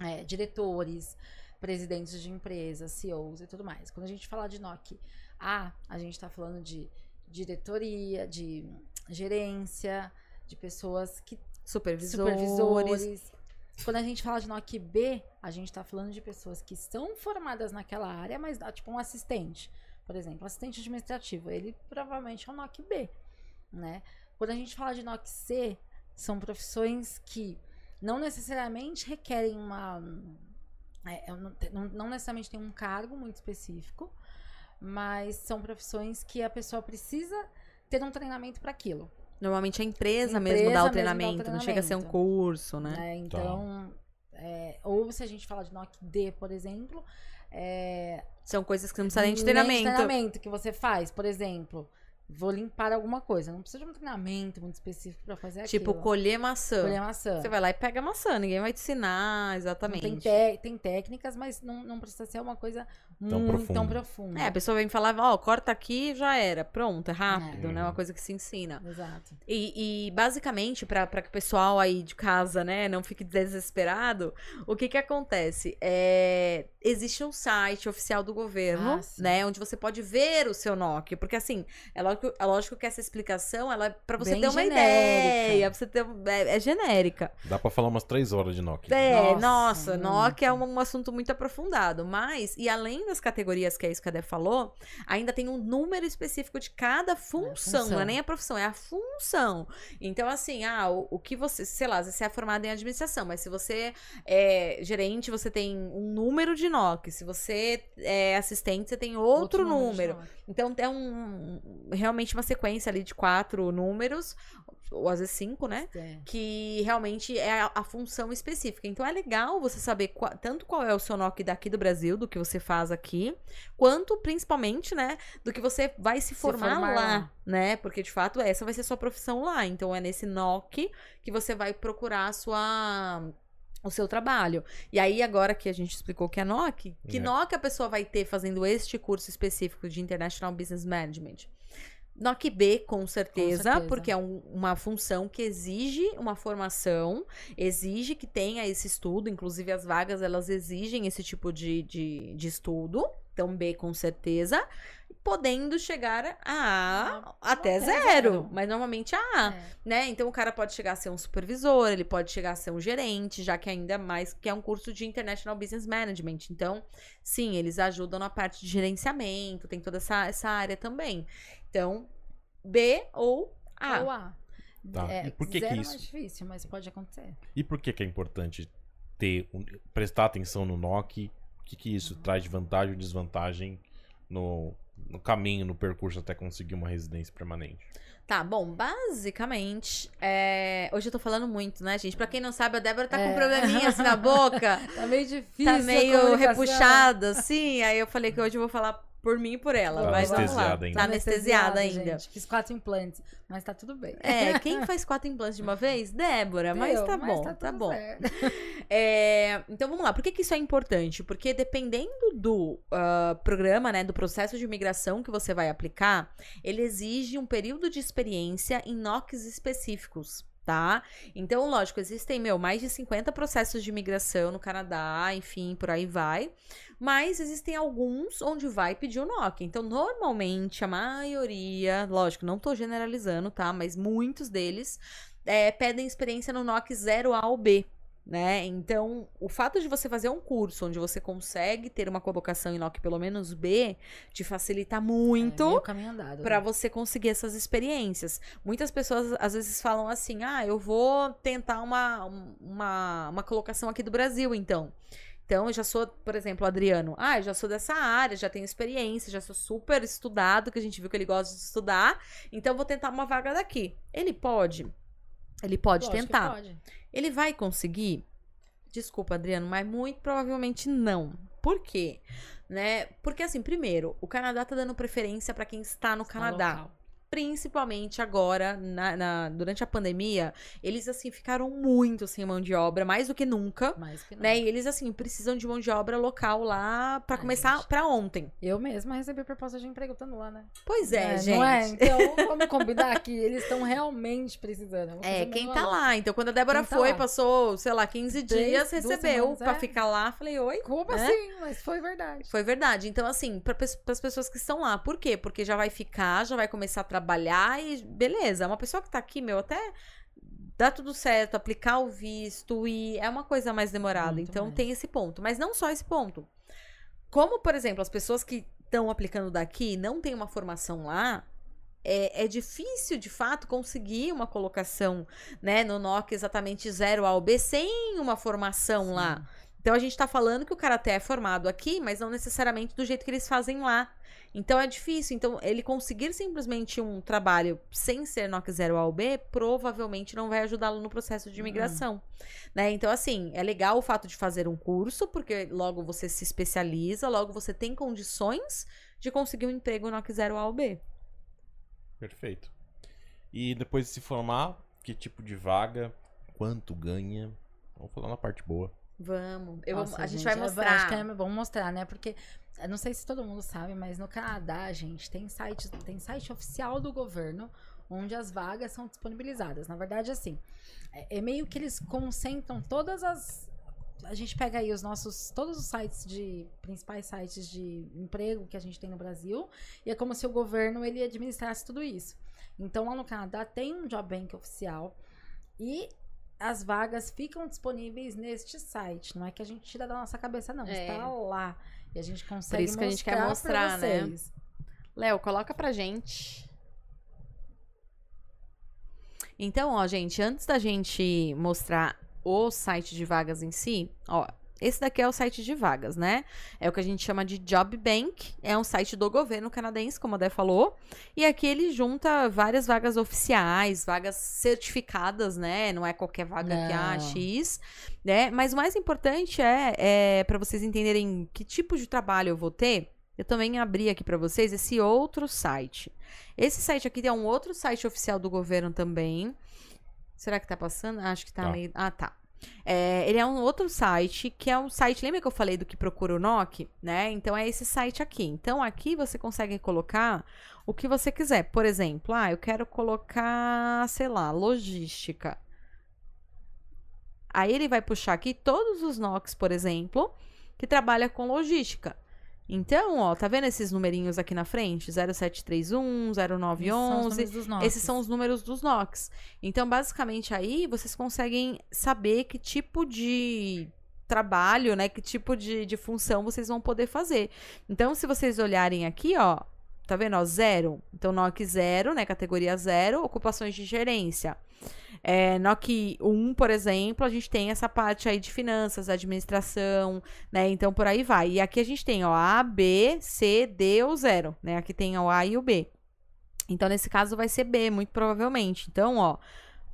é, diretores, presidentes de empresas, CEOs e tudo mais. Quando a gente fala de NOC A, a gente está falando de diretoria, de gerência, de pessoas que Supervisores. supervisores. Quando a gente fala de NOC B, a gente está falando de pessoas que são formadas naquela área, mas tipo um assistente, por exemplo, assistente administrativo, ele provavelmente é um NOC B, né? Quando a gente fala de NOC C, são profissões que não necessariamente requerem uma é, não, não- não necessariamente tem um cargo muito específico, mas são profissões que a pessoa precisa ter um treinamento para aquilo. Normalmente a empresa, Empresa mesmo dá o mesmo dá o treinamento, não chega a ser um curso, né? né? Então, é, ou se a gente fala de NOC D, por exemplo, é, São coisas que não precisam nem de nem treinamento. treinamento que você faz, por exemplo, vou limpar alguma coisa, não precisa de um treinamento muito específico para fazer Tipo, aquilo. colher maçã. colher maçã. Você vai lá e pega a maçã, ninguém vai te ensinar exatamente. tem, te- tem técnicas, mas não, não precisa ser uma coisa Tão muito tão profunda. profunda. É, a pessoa vem falar, ó, corta aqui já era. Pronto, é rápido, É. né? Uma coisa que se ensina. Exato. E, e, basicamente, pra pra que o pessoal aí de casa, né, não fique desesperado, o que que acontece? É, existe um site oficial do governo, Ah, né, onde você pode ver o seu NOC. Porque, assim, é lógico lógico, é lógico que essa explicação, ela é pra você Bem ter uma genérica. ideia, pra você ter, é, é genérica. Dá pra falar umas três horas de Nokia. É, Nossa. Nokia é um, um assunto muito aprofundado. Mas, e além das categorias que a isso que a Dé falou, ainda tem um número específico de cada função. função. Não é nem a profissão, é a função. Então, assim, ah, o, o que você, sei lá, você é formado em administração, mas se você é gerente, você tem um número de Nokia. Se você é assistente, você tem outro, número. de nota. Então é um realmente uma sequência ali de quatro números, ou às vezes cinco, né? É. Que realmente é a, a função específica. Então é legal você saber qua- tanto qual é o seu NOC daqui do Brasil, do que você faz aqui, quanto principalmente, né, do que você vai se formar, formar lá, lá. né? Porque de fato essa vai ser sua profissão lá. Então é nesse NOC que você vai procurar a sua o seu trabalho. E aí, agora que a gente explicou que é NOC, que É. NOC a pessoa vai ter fazendo este curso específico de International Business Management? NOC B, com certeza, certeza. porque é um- uma função que exige uma formação, exige que tenha esse estudo, inclusive as vagas, elas exigem esse tipo de, de, de estudo, então B, com certeza, podendo chegar a A até, até zero, zero. mas normalmente a A É. né? Então o cara pode chegar a ser um supervisor, ele pode chegar a ser um gerente, já que ainda mais que é um curso de International Business Management. Então, sim, eles ajudam na parte de gerenciamento, tem toda essa, essa área também. Então, B ou A. Ou A. Tá, É, e por que que é isso- mais difícil, mas pode acontecer. E por que, que é importante ter um- prestar atenção no NOC? O que, que isso traz de vantagem ou desvantagem no, no caminho, no percurso até conseguir uma residência permanente? Tá, bom, basicamente, é... hoje eu tô falando muito, né, gente? Pra quem não sabe, a Débora tá com É. um probleminha assim na boca. Tá meio difícil. tá meio repuxada, assim. Aí eu falei que hoje eu vou falar por mim e por ela. Tá mas vamos lá. anestesiada ainda. Tá anestesiada ainda. gente. Fiz quatro implantes, mas tá tudo bem. É, quem faz quatro implantes de uma vez? Débora, mas Deu, tá bom, tá, tudo bom. certo. É, então vamos lá, por que, que isso é importante? Porque dependendo do ah, programa, né, do processo de imigração que você vai aplicar, ele exige um período de experiência em NOCs específicos. Tá? Então, lógico, existem, meu, mais de 50 processos de imigração no Canadá, enfim, por aí vai. Mas existem alguns onde vai pedir o NOC. Então, normalmente, a maioria, lógico, não tô generalizando, tá? Mas muitos deles é, pedem experiência no NOC 0A ou B. Né? Então, o fato de você fazer um curso onde você consegue ter uma colocação em NOC pelo menos B te facilita É, muito andado. Pra né? você conseguir essas experiências. Muitas pessoas às vezes falam assim: ah, eu vou tentar uma, uma, uma colocação aqui do Brasil, então. Então, eu já sou, por exemplo, o Adriano. Ah, eu já sou dessa área, já tenho experiência, já sou super estudado, que a gente viu que ele gosta de estudar. Então, eu vou tentar uma vaga daqui. Ele pode. Ele pode Lógico tentar. pode. Ele vai conseguir? Desculpa, Adriano, mas muito provavelmente não. Por quê? Né? Porque assim, primeiro, o Canadá tá dando preferência para quem está no Tá Canadá. local. Principalmente agora, na, na- durante a pandemia, eles assim ficaram muito sem mão de obra, mais do que nunca. Mais que não. Né? E eles assim precisam de mão de obra local lá pra Ai, começar gente. pra ontem. Eu mesma recebi proposta de emprego estando lá, né? Pois é, gente. Não é? Então, vamos combinar que eles estão realmente precisando. É, quem tá valor. lá. Então, quando a Débora tá foi, lá. passou, sei lá, 15 Três, dias, recebeu pra é. ficar lá. Falei, oi. Como né? assim? Mas foi verdade. Foi verdade. Então, assim, para as pessoas que estão lá. Por quê? Porque já vai ficar, já vai começar a trabalhar e beleza. Uma pessoa que tá aqui, meu, até dá tudo certo, aplicar o visto e é uma coisa mais demorada. Muito então, mais. tem esse ponto. Mas não só esse ponto. Como, por exemplo, as pessoas que estão aplicando daqui não têm uma formação lá. É, é difícil, de fato, conseguir uma colocação, né, no NOC exatamente 0 A ou B sem uma formação lá. Então a gente tá falando que o karatê é formado aqui, mas não necessariamente do jeito que eles fazem lá. Então é difícil. Então, ele conseguir simplesmente um trabalho sem ser NOC 0 A ou B, provavelmente não vai ajudá-lo no processo de imigração. Né? Então, assim, é legal o fato de fazer um curso, porque logo você se especializa, logo você tem condições de conseguir um emprego NOC 0 A ou B. Perfeito. E depois de se formar, que tipo de vaga, quanto ganha? Vamos falar na parte boa. Vamos. Eu vou- Nossa, a gente, vai eu mostrar. Acho que é, vamos mostrar, né? Porque não sei se todo mundo sabe, mas no Canadá, gente, tem site, tem site oficial do governo onde as vagas são disponibilizadas. Na verdade, assim, é, é meio que eles concentram todas as a gente pega aí os nossos, todos os sites de, principais sites de emprego que a gente tem no Brasil, e é como se o governo, ele administrasse tudo isso. Então, lá no Canadá tem um Job Bank oficial, e as vagas ficam disponíveis neste site. Não é que a gente tira da nossa cabeça, não. É. Está lá. E a gente consegue isso que a gente quer mostrar, né? Léo, coloca pra gente. Então, ó, gente, antes da gente mostrar o site de vagas em si, ó, esse daqui é o site de vagas, né? É o que a gente chama de Job Bank, é um site do governo canadense, como a Dé falou, e aqui ele junta várias vagas oficiais, vagas certificadas, né? Não é qualquer vaga que há Não. X, né? Mas o mais importante é, é para vocês entenderem que tipo de trabalho eu vou ter, eu também abri aqui para vocês esse outro site. Esse site aqui é um outro site oficial do governo também. Será que tá passando? Acho que tá, Tá. meio. Ah, tá. É, ele é um outro site, que é um site. Lembra que eu falei do que procura o NOC? Né? Então é esse site aqui. Então aqui você consegue colocar o que você quiser. Por exemplo, ah, eu quero colocar, sei lá, logística. Aí ele vai puxar aqui todos os NOCs, por exemplo, que trabalha com logística. Então, ó, tá vendo esses numerinhos aqui na frente? 0731, Esses são os 0911. números dos nossos. Esses são os números dos NOCs. Então, basicamente, aí vocês conseguem saber que tipo de trabalho, né? Que tipo de, de função vocês vão poder fazer. Então, se vocês olharem aqui, ó, tá vendo? Ó, zero. Então, NOC zero, né? Categoria zero, ocupações de gerência. É, NOC 1, por exemplo, a gente tem essa parte aí de finanças, administração, né? Então, por aí vai. E aqui a gente tem, ó, A, B, C, D ou zero, né? Aqui tem o A e o B. Então, nesse caso, vai ser B, muito provavelmente. Então, ó,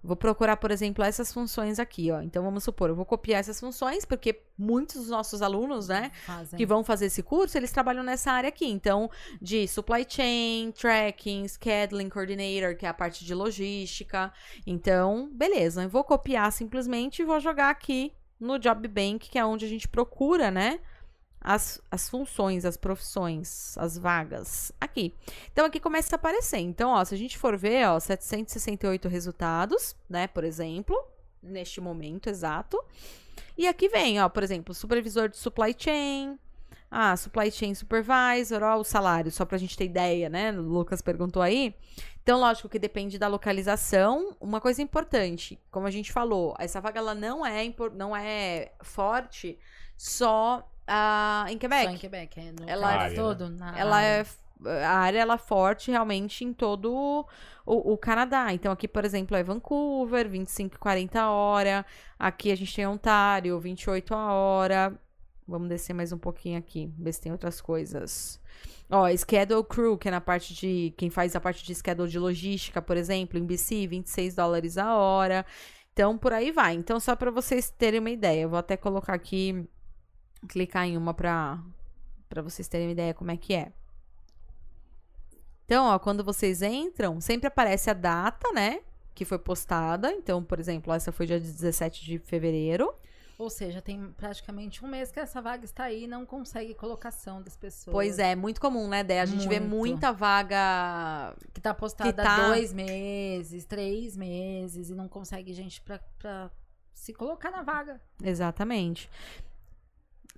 vou procurar, por exemplo, essas funções aqui, ó. Então, vamos supor, eu vou copiar essas funções, porque muitos dos nossos alunos, né, Fazem. que vão fazer esse curso, eles trabalham nessa área aqui. Então, de supply chain, tracking, scheduling coordinator, que é a parte de logística. Então, beleza, eu vou copiar simplesmente e vou jogar aqui no Job Bank, que é onde a gente procura, né? As, as funções, as profissões, as vagas. Aqui. Então, aqui começa a aparecer. Então, ó, se a gente for ver, ó, 768 resultados, né, por exemplo, neste momento exato. E aqui vem, ó, por exemplo, supervisor de supply chain. Ah, supply chain supervisor, ó, o salário, só pra gente ter ideia, né? O Lucas perguntou aí. Então, lógico que depende da localização. Uma coisa importante, como a gente falou, essa vaga ela não é, não é forte só ah, em Quebec. Só em Quebec, é no Ela é- Canadá todo. na Ela área. é a área ela é forte realmente em todo o, o Canadá. Então aqui, por exemplo, é Vancouver, 25 e 40 hora. Aqui a gente tem Ontário, 28 a hora. Vamos descer mais um pouquinho aqui, ver se tem outras coisas. Ó, Schedule Crew, que é na parte de. Quem faz a parte de schedule de logística, por exemplo, em BC, 26 dólares a hora. Então, por aí vai. Então, só para vocês terem uma ideia, eu vou até colocar aqui, clicar em uma para para vocês terem uma ideia como é que é. Então, ó, quando vocês entram, sempre aparece a data, né? Que foi postada. Então, por exemplo, essa foi dia 17 de fevereiro. Ou seja, tem praticamente um mês que essa vaga está aí e não consegue colocação das pessoas. Pois é, muito comum, né, Dé? A gente vê Muito. muita vaga. Que tá postada Que tá- há dois meses, três meses e não consegue gente pra, pra se colocar na vaga. Exatamente.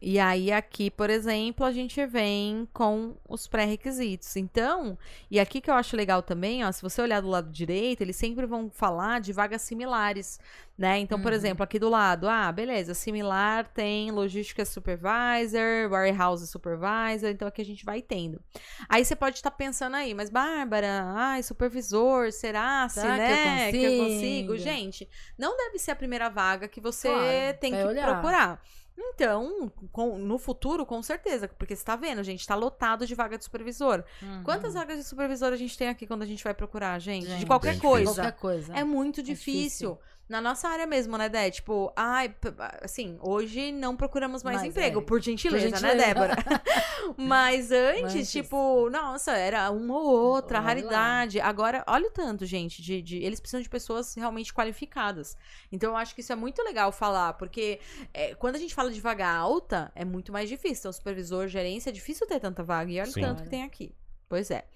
E aí, aqui, por exemplo, a gente vem com os pré-requisitos. Então, e aqui que eu acho legal também, ó, se você olhar do lado direito, eles sempre vão falar de vagas similares, né? Então, por Uhum. exemplo, aqui do lado, ah, beleza, similar tem logística supervisor, warehouse supervisor, então aqui a gente vai tendo. Aí você pode estar pensando aí, mas Bárbara, ai, supervisor, será, se, Será que eu né, que eu consigo? Gente, não deve ser a primeira vaga que você Claro, tem que olhar. procurar. Então, com- no futuro, com certeza, porque você tá vendo, gente, tá lotado de vaga de supervisor. Uhum. Quantas vagas de supervisor a gente tem aqui quando a gente vai procurar, gente? de Gente, qualquer bem coisa. Qualquer coisa. É muito difícil. difícil. Na nossa área mesmo, né, Dé? Tipo, ai, assim, hoje não procuramos mais Mas emprego, é. por gentileza, Por né, gentileza. Débora? Mas antes, Antes. tipo, nossa, era uma ou outra, Olha lá. raridade. Agora, olha o tanto, gente, de, de- eles precisam de pessoas realmente qualificadas. Então, eu acho que isso é muito legal falar, porque é, quando a gente fala de vaga alta, é muito mais difícil. Então, supervisor, gerência, é difícil ter tanta vaga. E olha Sim. o tanto que tem aqui. Pois é.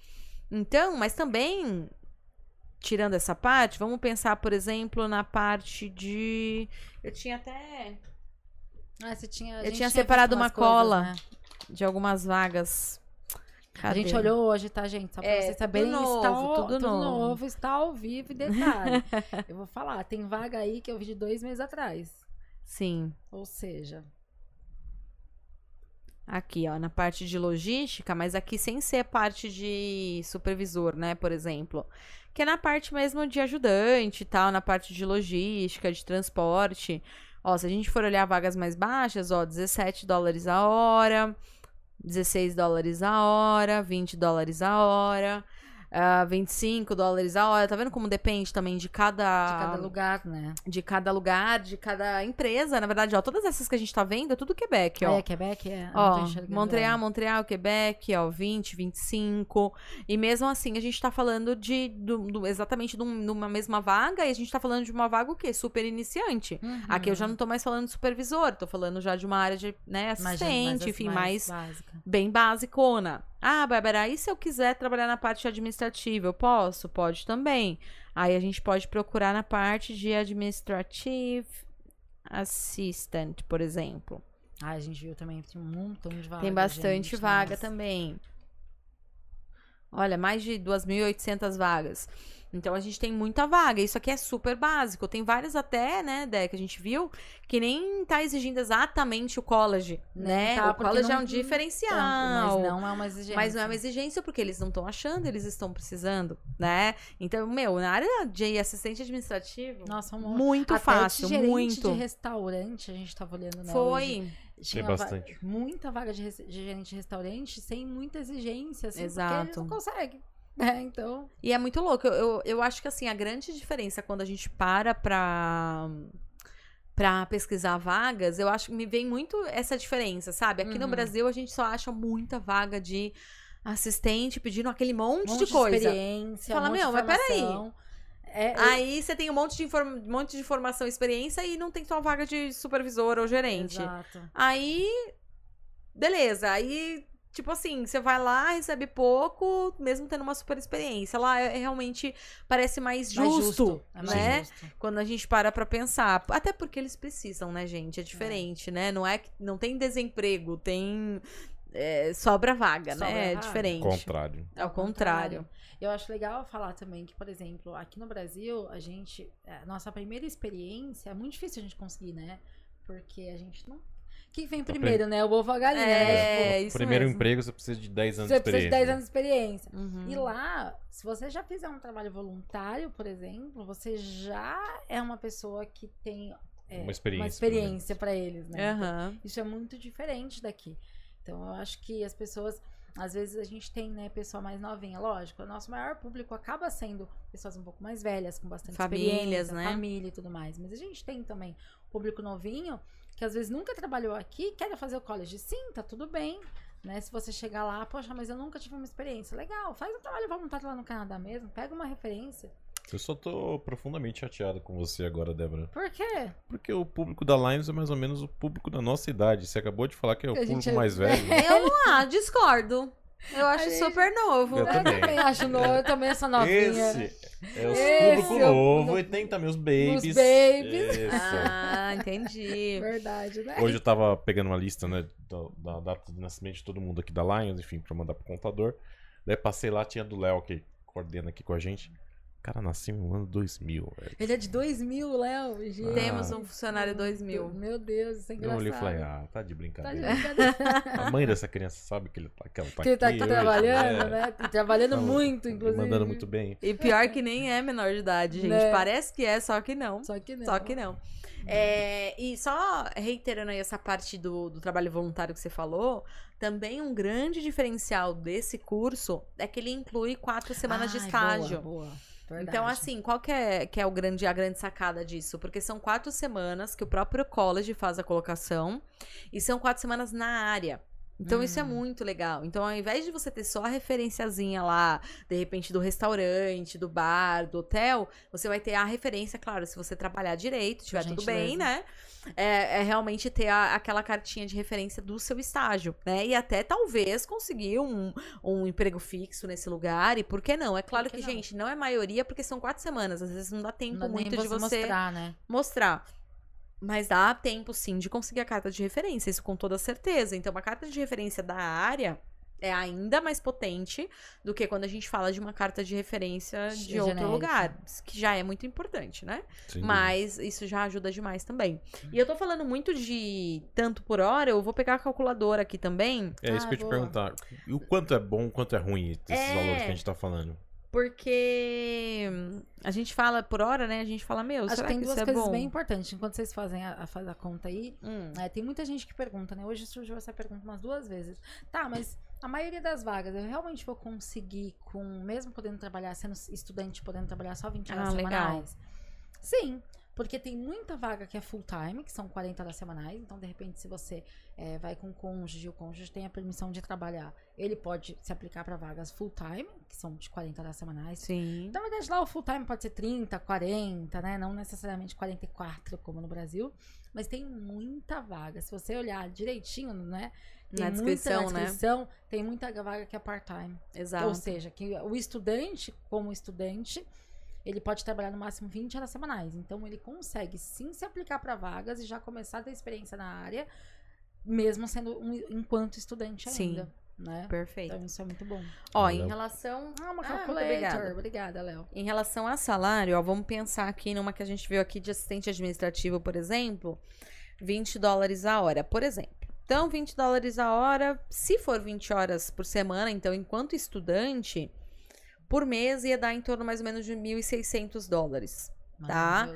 Então, mas também, tirando essa parte, vamos pensar, por exemplo, na parte de. Eu tinha até. Ah, você tinha. Eu tinha visto separado uma cola. coisas, né? De algumas vagas. A gente Cadê? olhou hoje, tá, gente? Só pra É, vocês saberem, está novo, ao- tudo tudo novo. novo, está ao vivo e detalhe. eu vou falar, tem vaga aí que eu vi de dois meses atrás. Sim. Ou seja, Aqui, ó, na parte de logística, mas aqui sem ser parte de supervisor, né, por exemplo. Que é na parte mesmo de ajudante e tal, na parte de logística, de transporte. Ó, se a gente for olhar vagas mais baixas, ó, 17 dólares a hora, 16 dólares a hora, 20 dólares a hora, ah, 25 dólares a hora. Tá vendo como depende também de cada, de cada lugar, né? de cada lugar, de cada empresa, na verdade, ó, todas essas que a gente tá vendo é tudo Quebec, ó. É, Quebec é. Ó, Montreal. Montreal, Quebec, ó, 20, 25. E mesmo assim, a gente tá falando de do- do- exatamente de um- de uma mesma vaga, e a gente tá falando de uma vaga o quê? Super iniciante. Uhum. Aqui eu já não tô mais falando de supervisor, tô falando já de uma área de, né, Mais- mais- assistente, mais- enfim, mais, básica. bem basicona. Ah, Bárbara, e se eu quiser trabalhar na parte administrativa, eu posso? Pode também. Aí a gente pode procurar na parte de administrative assistant, por exemplo. Ah, a gente viu também, tem um montão de vaga. Tem bastante gente, vaga nossa. também. Olha, mais de 2.800 vagas. Então a gente tem muita vaga. Isso aqui é super básico. Tem várias até, né, Dé, que a gente viu, que nem tá exigindo exatamente o college, né? tá, o college é um diferencial. Mas não é uma exigência. Mas não é uma exigência porque eles não estão achando, eles estão precisando, né? Então, meu, na área de assistente administrativo, Nossa, um muito fácil, muito. de restaurante, a gente tava olhando, né? hoje. Tinha bastante. muita vaga de, de gerente de restaurante sem muita exigência, assim, porque Exato. eles não conseguem. né? então, E é muito louco. Eu, eu, eu acho que, assim, a grande diferença quando a gente para pra, pra pesquisar vagas, eu acho que me vem muito essa diferença, sabe? Aqui no Uhum. Brasil, a gente só acha muita vaga de assistente pedindo aquele monte, um monte de coisa. experiência, Fala, um monte de meu, mas peraí. É, Aí você tem um monte de, inform... um monte de informação e experiência e não tem só vaga de supervisor ou gerente. Exato. Aí, beleza. Aí, tipo assim, você vai lá, recebe pouco, mesmo tendo uma super experiência. Lá é, é realmente parece mais Mais justo, É mais né? justo. Quando a gente para pra pensar. Até porque eles precisam, né, gente? É diferente, né? Não é que não tem desemprego, tem é, sobra vaga, Sobra né? É vaga. diferente. Contrário. Ao contrário. Eu acho legal falar também que, por exemplo, aqui no Brasil, a gente. A nossa primeira experiência é muito difícil a gente conseguir, né? Porque a gente não. Quem vem primeiro, né? O ovo ou a galinha. né? É, Tipo, isso Primeiro mesmo. emprego, você precisa de 10 anos Você de precisa experiência. de 10 anos de experiência. Uhum. E lá, se você já fizer um trabalho voluntário, por exemplo, você já é uma pessoa que tem é, Uma experiência, uma experiência para eles, né? Então, Aham. isso é muito diferente daqui. Então, eu acho que as pessoas, às vezes a gente tem, né, pessoa mais novinha, lógico, o nosso maior público acaba sendo pessoas um pouco mais velhas, com bastante Famílias, experiência, né? família e tudo mais. Mas a gente tem também público novinho que às vezes nunca trabalhou aqui, quer fazer o college. Sim, tá tudo bem. Né? Se você chegar lá, poxa, mas eu nunca tive uma experiência. Legal, faz um trabalho voluntário lá no Canadá mesmo, pega uma referência. Eu só tô profundamente chateado com você agora, Débora. Por quê? Porque o público da Lions é mais ou menos o público da nossa idade. Você acabou de falar que é o a gente público é- mais velho. Eu não ah, discordo. Eu acho gente- super novo. Eu Eu também. também acho novo, eu também sou novinha. Esse é o Esse público é o- novo no- e tem também os babies. Os babies. Isso. Ah, entendi. Verdade, né? Hoje eu tava pegando uma lista, né, da, da data de nascimento de todo mundo aqui da Lions, enfim, pra mandar pro contador. Daí passei lá, tinha do Léo que coordena aqui com a gente. O cara nasceu no ano 2000, velho. Ele é de 2000, Léo. gente. Temos um funcionário 2000. Meu Deus, isso é Eu engraçado. olhei e falei, ah, tá de Tá de brincadeira. brincadeira. A mãe dessa criança sabe que, ele tá, que ela tá que ele tá aqui aqui hoje, trabalhando, né? né? Trabalhando Então, muito, inclusive. Mandando muito bem. E pior que nem é menor de idade, gente. Né? Parece que é, só que não. Só que não. Só que não. É, e só reiterando aí essa parte do, do trabalho voluntário que você falou, também um grande diferencial desse curso é que ele inclui quatro semanas de Ai, estágio. Boa, boa. Verdade. Então, assim, qual que é, que é o grande, a grande sacada disso? Porque são quatro semanas que o próprio college faz a colocação e são quatro semanas na área. Então, isso é Hum. muito legal. Então, ao invés de você ter só a referenciazinha lá, de repente, do restaurante, do bar, do hotel, você vai ter a referência, claro, se você trabalhar direito, tiver tudo bem, né? É, é realmente ter a- aquela cartinha de referência do seu estágio, né? E até talvez conseguir um, um emprego fixo nesse lugar. E por que não? É claro que que, não? gente, não é maioria porque são quatro semanas. Às vezes não dá tempo Não muito de você mostrar, né? mostrar. Mas dá tempo, sim, de conseguir a carta de referência, isso com toda certeza. Então, uma carta de referência da área é ainda mais potente do que quando a gente fala de uma carta de referência de Genérica. outro lugar, que já é muito importante, né? Sem Mas isso já ajuda demais também. E eu tô falando muito de tanto por hora, eu vou pegar a calculadora aqui também. É isso Ah, que eu ia te boa. perguntar. E o quanto é bom, o quanto é ruim esses É. valores que a gente tá falando? porque a gente fala por hora, né? A gente fala, meu, Acho será que tem que duas é coisas bem importantes. Enquanto vocês fazem a, a, a conta aí, Hum. É, tem muita gente que pergunta, né? Hoje surgiu essa pergunta umas duas vezes. Tá, mas a maioria das vagas eu realmente vou conseguir, com mesmo podendo trabalhar, sendo estudante, podendo trabalhar só 20 horas Ah, legal. semanais? Sim, porque tem muita vaga que é full time, que são 40 horas semanais. Então, de repente, se você é, vai com o cônjuge, o cônjuge tem a permissão de trabalhar, ele pode se aplicar para vagas full time, que são de 40 horas semanais. Sim. Na verdade, lá o full time pode ser 30, 40, né? Não necessariamente 44, como no Brasil. Mas tem muita vaga. Se você olhar direitinho, né? Tem Na muita descrição, na né? descrição, tem muita vaga que é part-time. Exato. Ou seja, que o estudante, como estudante, ele pode trabalhar no máximo 20 horas semanais. Então, ele consegue sim se aplicar para vagas e já começar a ter experiência na área, mesmo sendo um, enquanto estudante Sim. ainda. Né? Perfeito. Então, isso é muito bom. Ó, Valeu. em relação Ah, uma Ah, calculator. obrigada. obrigada, Léo. Em relação a salário, ó, vamos pensar aqui numa que a gente viu aqui de assistente administrativo, por exemplo, 20 dólares a hora, por exemplo. Então, 20 dólares a hora, se for 20 horas por semana, então, enquanto estudante, por mês ia dar em torno mais ou menos de 1.600 dólares. Tá.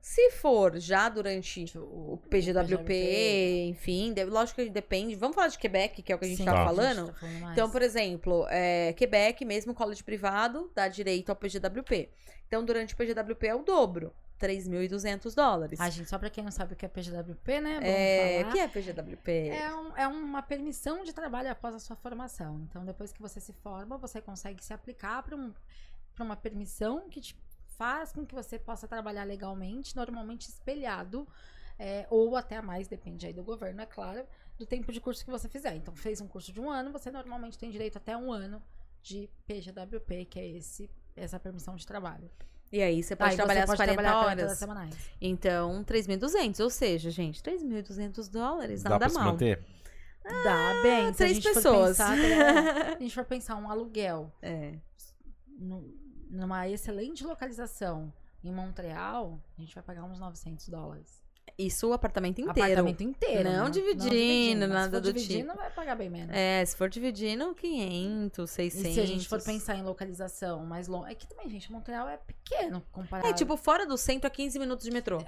Se for já durante o O PGWP, enfim, deve- lógico que depende. Vamos falar de Quebec, que é o que a gente Sim, tava Tá. falando? tá falando. Então, por exemplo, é, Quebec, mesmo college privado, dá direito ao PGWP. Então, durante o PGWP é o dobro, 3.200 dólares. Ai, gente, só pra quem não sabe o que é PGWP, né? Vamos é, falar. que é PGWP? É, um- é uma permissão de trabalho após a sua formação. Então, depois que você se forma, você consegue se aplicar para um, pra uma permissão que te faz com que você possa trabalhar legalmente, normalmente espelhado, é, ou até mais, depende aí do governo, é claro, do tempo de curso que você fizer. Então, fez um curso de um ano, você normalmente tem direito até um ano de PGWP, que é esse, essa permissão de trabalho. E aí você pode Aí trabalhar você as pode 40 trabalhar 40 horas. semanais. Então, 3.200. Ou seja, gente, 3.200 dólares, Dá nada pra se mal. manter? Dá bem. Se a três gente for pessoas. pensar, se a gente for pensar um aluguel É. nu- numa excelente localização em Montreal, a gente vai pagar uns 900 dólares. Isso o apartamento inteiro. Apartamento inteiro. Não né? dividindo, Mas nada se for do dividindo, tipo. vai pagar bem menos. É, se for dividindo, 500, 600. E se a gente for pensar em localização mais longa. É que também, gente, Montreal é pequeno comparado. É, tipo, fora do centro é 15 minutos de metrô.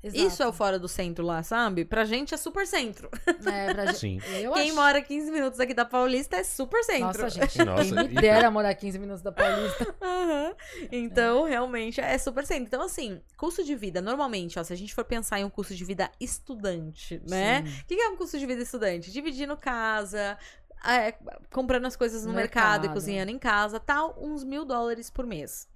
Exato. Isso é o fora do centro lá, sabe? Pra gente é super centro. É, pra gente- Sim. Eu Quem acho- mora 15 minutos aqui da Paulista é super centro. Nossa, gente, Nossa, quem me dera morar 15 minutos da Paulista. Aham. Então, realmente, é super centro. Então, assim, custo de vida, normalmente, ó, se a gente for pensar em um custo de vida estudante, né? Sim. O que é um custo de vida estudante? Dividindo casa, é, comprando as coisas no mercado. e Mercado. cozinhando em casa, tal, uns mil dólares por mês.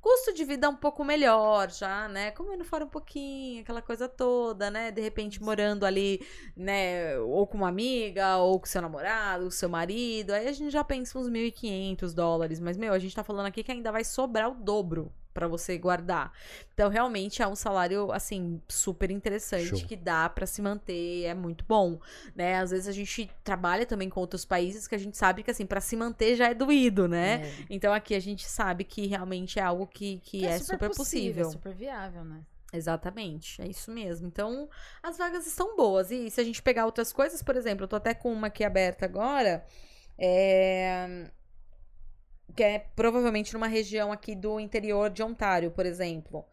Custo de vida um pouco melhor já, né? Comendo fora um pouquinho, aquela coisa toda, né? De repente morando ali, né? Ou com uma amiga, ou com seu namorado, com seu marido. Aí a gente já pensa uns 1.500 dólares. Mas, meu, a gente tá falando aqui que ainda vai sobrar o dobro pra você guardar. Então, realmente é um salário, assim, super interessante, Show. que dá pra se manter, é muito bom, né? Às vezes a gente trabalha também com outros países que a gente sabe que, assim, pra se manter já é doído, né? É. Então aqui a gente sabe que realmente é algo que, que é, super, possível. Super viável, né? Exatamente, é isso mesmo. Então, as vagas estão boas. E se a gente pegar outras coisas, por exemplo, eu tô até com uma aqui aberta agora, é... que é provavelmente numa região aqui do interior de Ontário, por exemplo.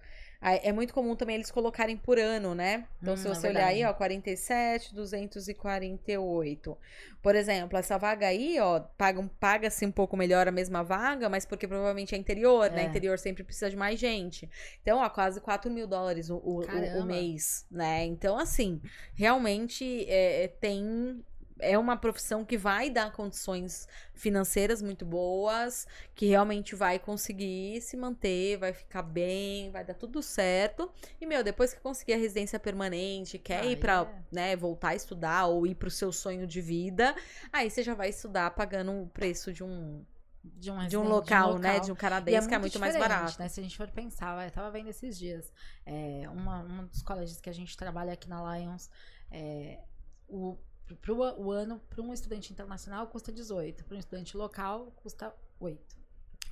É muito comum também eles colocarem por ano, né? Então, Hum, se é você olhar aí, ó, 47, 248. Por exemplo, essa vaga aí, ó, paga- paga-se um pouco melhor a mesma vaga, mas porque provavelmente é interior, né? É. Interior sempre precisa de mais gente. Então, ó, quase 4 mil dólares o, o- o- mês, né? Então, assim, realmente é, tem. É uma profissão que vai dar condições financeiras muito boas, que realmente vai conseguir se manter, vai ficar bem, vai dar tudo certo. E, meu, depois que conseguir a residência permanente, quer Aí ir pra, é. né, voltar a estudar ou ir pro seu sonho de vida, aí você já vai estudar pagando o preço de um de um, De um local, local. né? De um canadense, que é muito mais barato. Né? Se a gente for pensar, eu tava vendo esses dias, é, uma, um dos colégios que a gente trabalha aqui na Lions, é, o, pro, o ano para um estudante internacional custa 18, para um estudante local custa 8.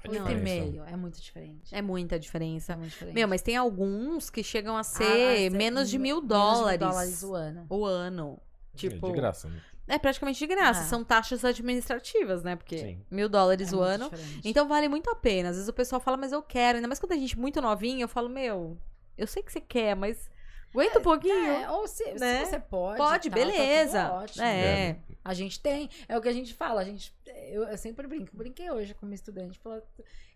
A 8 e meio, é muito diferente. É muita diferença. É muito diferente. Meu, mas tem alguns que chegam a ser ah, menos de mil menos de dólares, dólares o ano. o ano. É Tipo, de graça, né? é praticamente de graça. Ah. São taxas administrativas, né? Porque Sim. mil dólares É o ano. diferente. Então vale muito a pena. Às vezes o pessoal fala, mas eu quero. Ainda mais quando a gente é muito novinha, eu falo, meu, eu sei que você quer, mas aguenta um pouquinho. É, ou se, se né? você pode. Pode, tal, tá beleza. ótimo. é. A gente tem, é o que a gente fala, a gente, eu, eu sempre brinco, brinquei hoje como estudante, falo,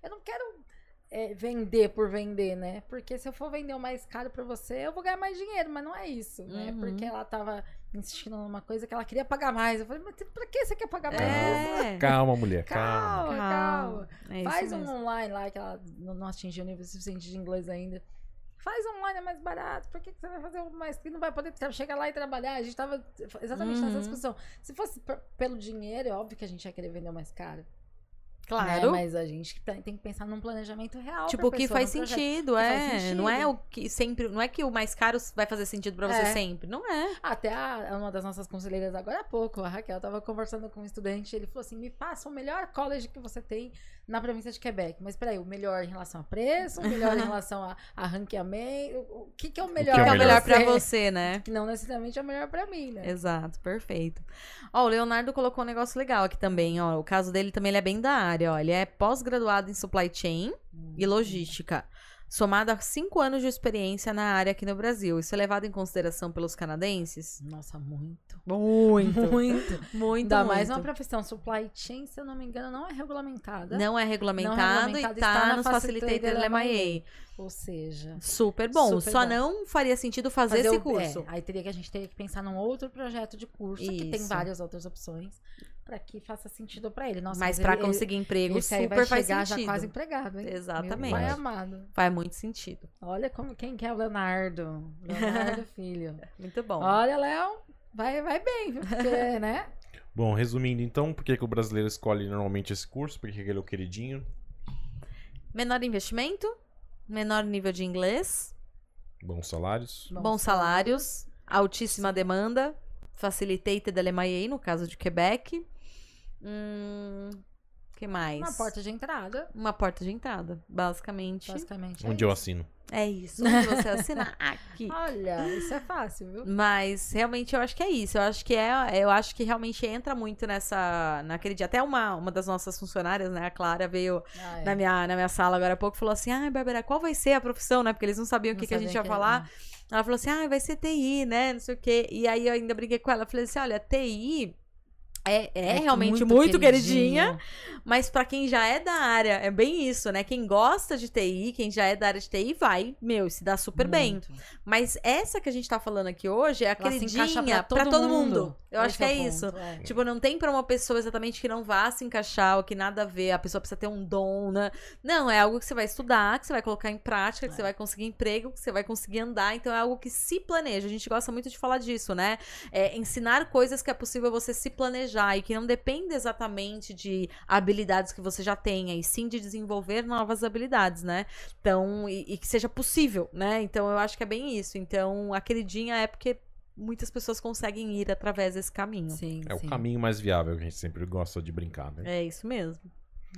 eu não quero é, vender por vender, né? Porque se eu for vender o mais caro pra você, eu vou ganhar mais dinheiro, mas não é isso, né? Uhum. Porque ela tava insistindo numa coisa que ela queria pagar mais. Eu falei, mas pra que você quer pagar mais? É. Calma, mulher, calma. Calma, calma. É isso Faz um mesmo. online lá, que ela não não atingiu o nível suficiente de inglês ainda. Faz online, é mais barato. Por que, que você vai fazer mais que não vai poder chegar lá e trabalhar? A gente tava exatamente nessa Uhum. discussão. Se fosse pelo dinheiro, é óbvio que a gente ia querer vender o mais caro. Claro. né? Mas a gente tem que pensar num planejamento real. Tipo, que pessoa, faz sentido, que é. faz Não é sentido. o que sempre. Não é que o mais caro vai fazer sentido pra você É. sempre. Não é. Até a, uma das nossas conselheiras agora há pouco, a Raquel, tava conversando com um estudante, ele falou assim, me passa o melhor college que você tem na província de Quebec. Mas peraí, o melhor em relação a preço, o melhor em relação a, a ranqueamento, o, o que que é o melhor? é Que é o melhor pra pra você, né? Que não necessariamente é o melhor pra mim, né? Exato, perfeito. Ó, o Leonardo colocou um negócio legal aqui também, ó. O caso dele também ele é bem da área, ó. Ele é pós-graduado em supply chain e logística. Somado a cinco anos de experiência na área aqui no Brasil. Isso é levado em consideração pelos canadenses? Nossa, muito. Muito. Muito. Muito, Ainda muito. mais uma profissão supply chain, se eu não me engano, não é regulamentada. Não é regulamentado, regulamentada, e tá está nos Facilitated MIA. Ou seja, Super bom. Super Só bom. não faria sentido fazer, esse o- curso. é, aí teria que a gente teria que pensar num outro projeto de curso, que tem Isso. várias outras opções, pra que faça sentido pra ele. Nossa, Mas pra ele- conseguir emprego, esse aí super vai faz chegar sentido. já quase empregado, hein? Exatamente. Meu pai amado. Faz muito sentido. Olha como, quem que é o Leonardo. Leonardo Filho. Muito bom. Olha, Léo, vai, vai bem, viu? Porque, né? Bom, resumindo então, por que, que o brasileiro escolhe normalmente esse curso? Por que, que ele é o queridinho? Menor investimento, menor nível de inglês, Bons salários. Bons salários, altíssima demanda, facilitated LMIA, no caso de Quebec. Hum, que mais? Uma porta de entrada, Uma porta de entrada, basicamente. basicamente. é Onde eu isso. assino. É isso. Onde você assinar aqui. Olha, isso é fácil, viu? Mas realmente eu acho que é isso. Eu acho que é, eu acho que realmente entra muito nessa naquele dia. Até uma, uma das nossas funcionárias, né, a Clara, veio Ah, é. na minha, na minha sala agora há pouco e falou assim: "Ai, Bárbara, qual vai ser a profissão, né? Porque eles não sabiam o que, que a gente ia sabiam que- falar". Ela falou assim: "Ah, vai ser TI, né? Não sei o quê". E aí eu ainda briguei com ela, falei assim: "Olha, TI é, é, realmente muito, queridinha, mas pra quem já é da área, é bem isso, né? Quem gosta de TI, quem já é da área de TI, vai, meu, se dá super bem. Muito. Mas essa que a gente tá falando aqui hoje é a Ela se encaixa queridinha pra todo mundo. Eu acho Esse que é, o ponto, isso. é. Tipo, não tem pra uma pessoa exatamente que não vá se encaixar ou que nada a ver, a pessoa precisa ter um dom, né? Não, é algo que você vai estudar, que você vai colocar em prática, que É. você vai conseguir emprego, que você vai conseguir andar. Então é algo que se planeja. A gente gosta muito de falar disso, né? É ensinar coisas que é possível você se planejar e que não depende exatamente de habilidades que você já tenha, e sim de desenvolver novas habilidades, né? Então, e, e que seja possível, né? Então eu acho que é bem isso. Então, a queridinha é porque muitas pessoas conseguem ir através desse caminho. Sim, É o sim. caminho mais viável que a gente sempre gosta de brincar, né? É isso mesmo.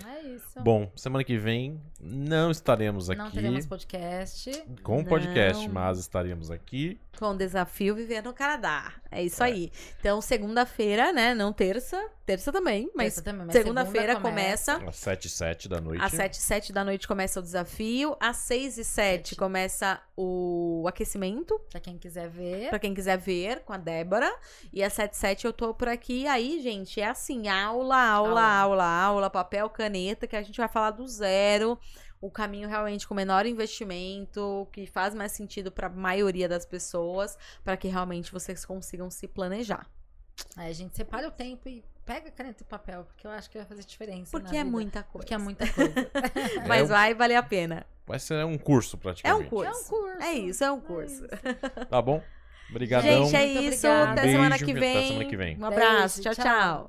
É isso. Bom, semana que vem não estaremos aqui Não teremos podcast. com o podcast, Não. mas estaremos aqui. Com o desafio Viver no Canadá. É isso aí. Então, segunda-feira, né? Não terça. Terça também, mas Terça também, mas segunda-feira segunda começa. Às 7 e 7 da noite. Às 7 e 7 da noite começa o desafio. Às 6 e 7 Sete. começa o aquecimento. Pra quem quiser ver. Pra quem quiser ver com a Débora. E às 7 e 7 eu tô por aqui. Aí, gente, é assim: aula, aula, Aula. aula, aula, papel, caneta, que a gente vai falar do zero. O caminho realmente com menor investimento, que faz mais sentido pra maioria das pessoas, pra que realmente vocês consigam se planejar. Aí a gente separa o tempo e pega caneta e papel, porque eu acho que vai fazer diferença. Porque na é vida. muita coisa. Porque é muita coisa. Mas É um- vai valer a pena. Vai ser um curso, É praticamente. um curso. É um curso. É isso, é um curso. isso. Tá bom? Obrigadão. Gente, é Muito isso. Até Beijo semana que e até vem. semana que vem. Um abraço. Beijo, tchau. tchau. tchau.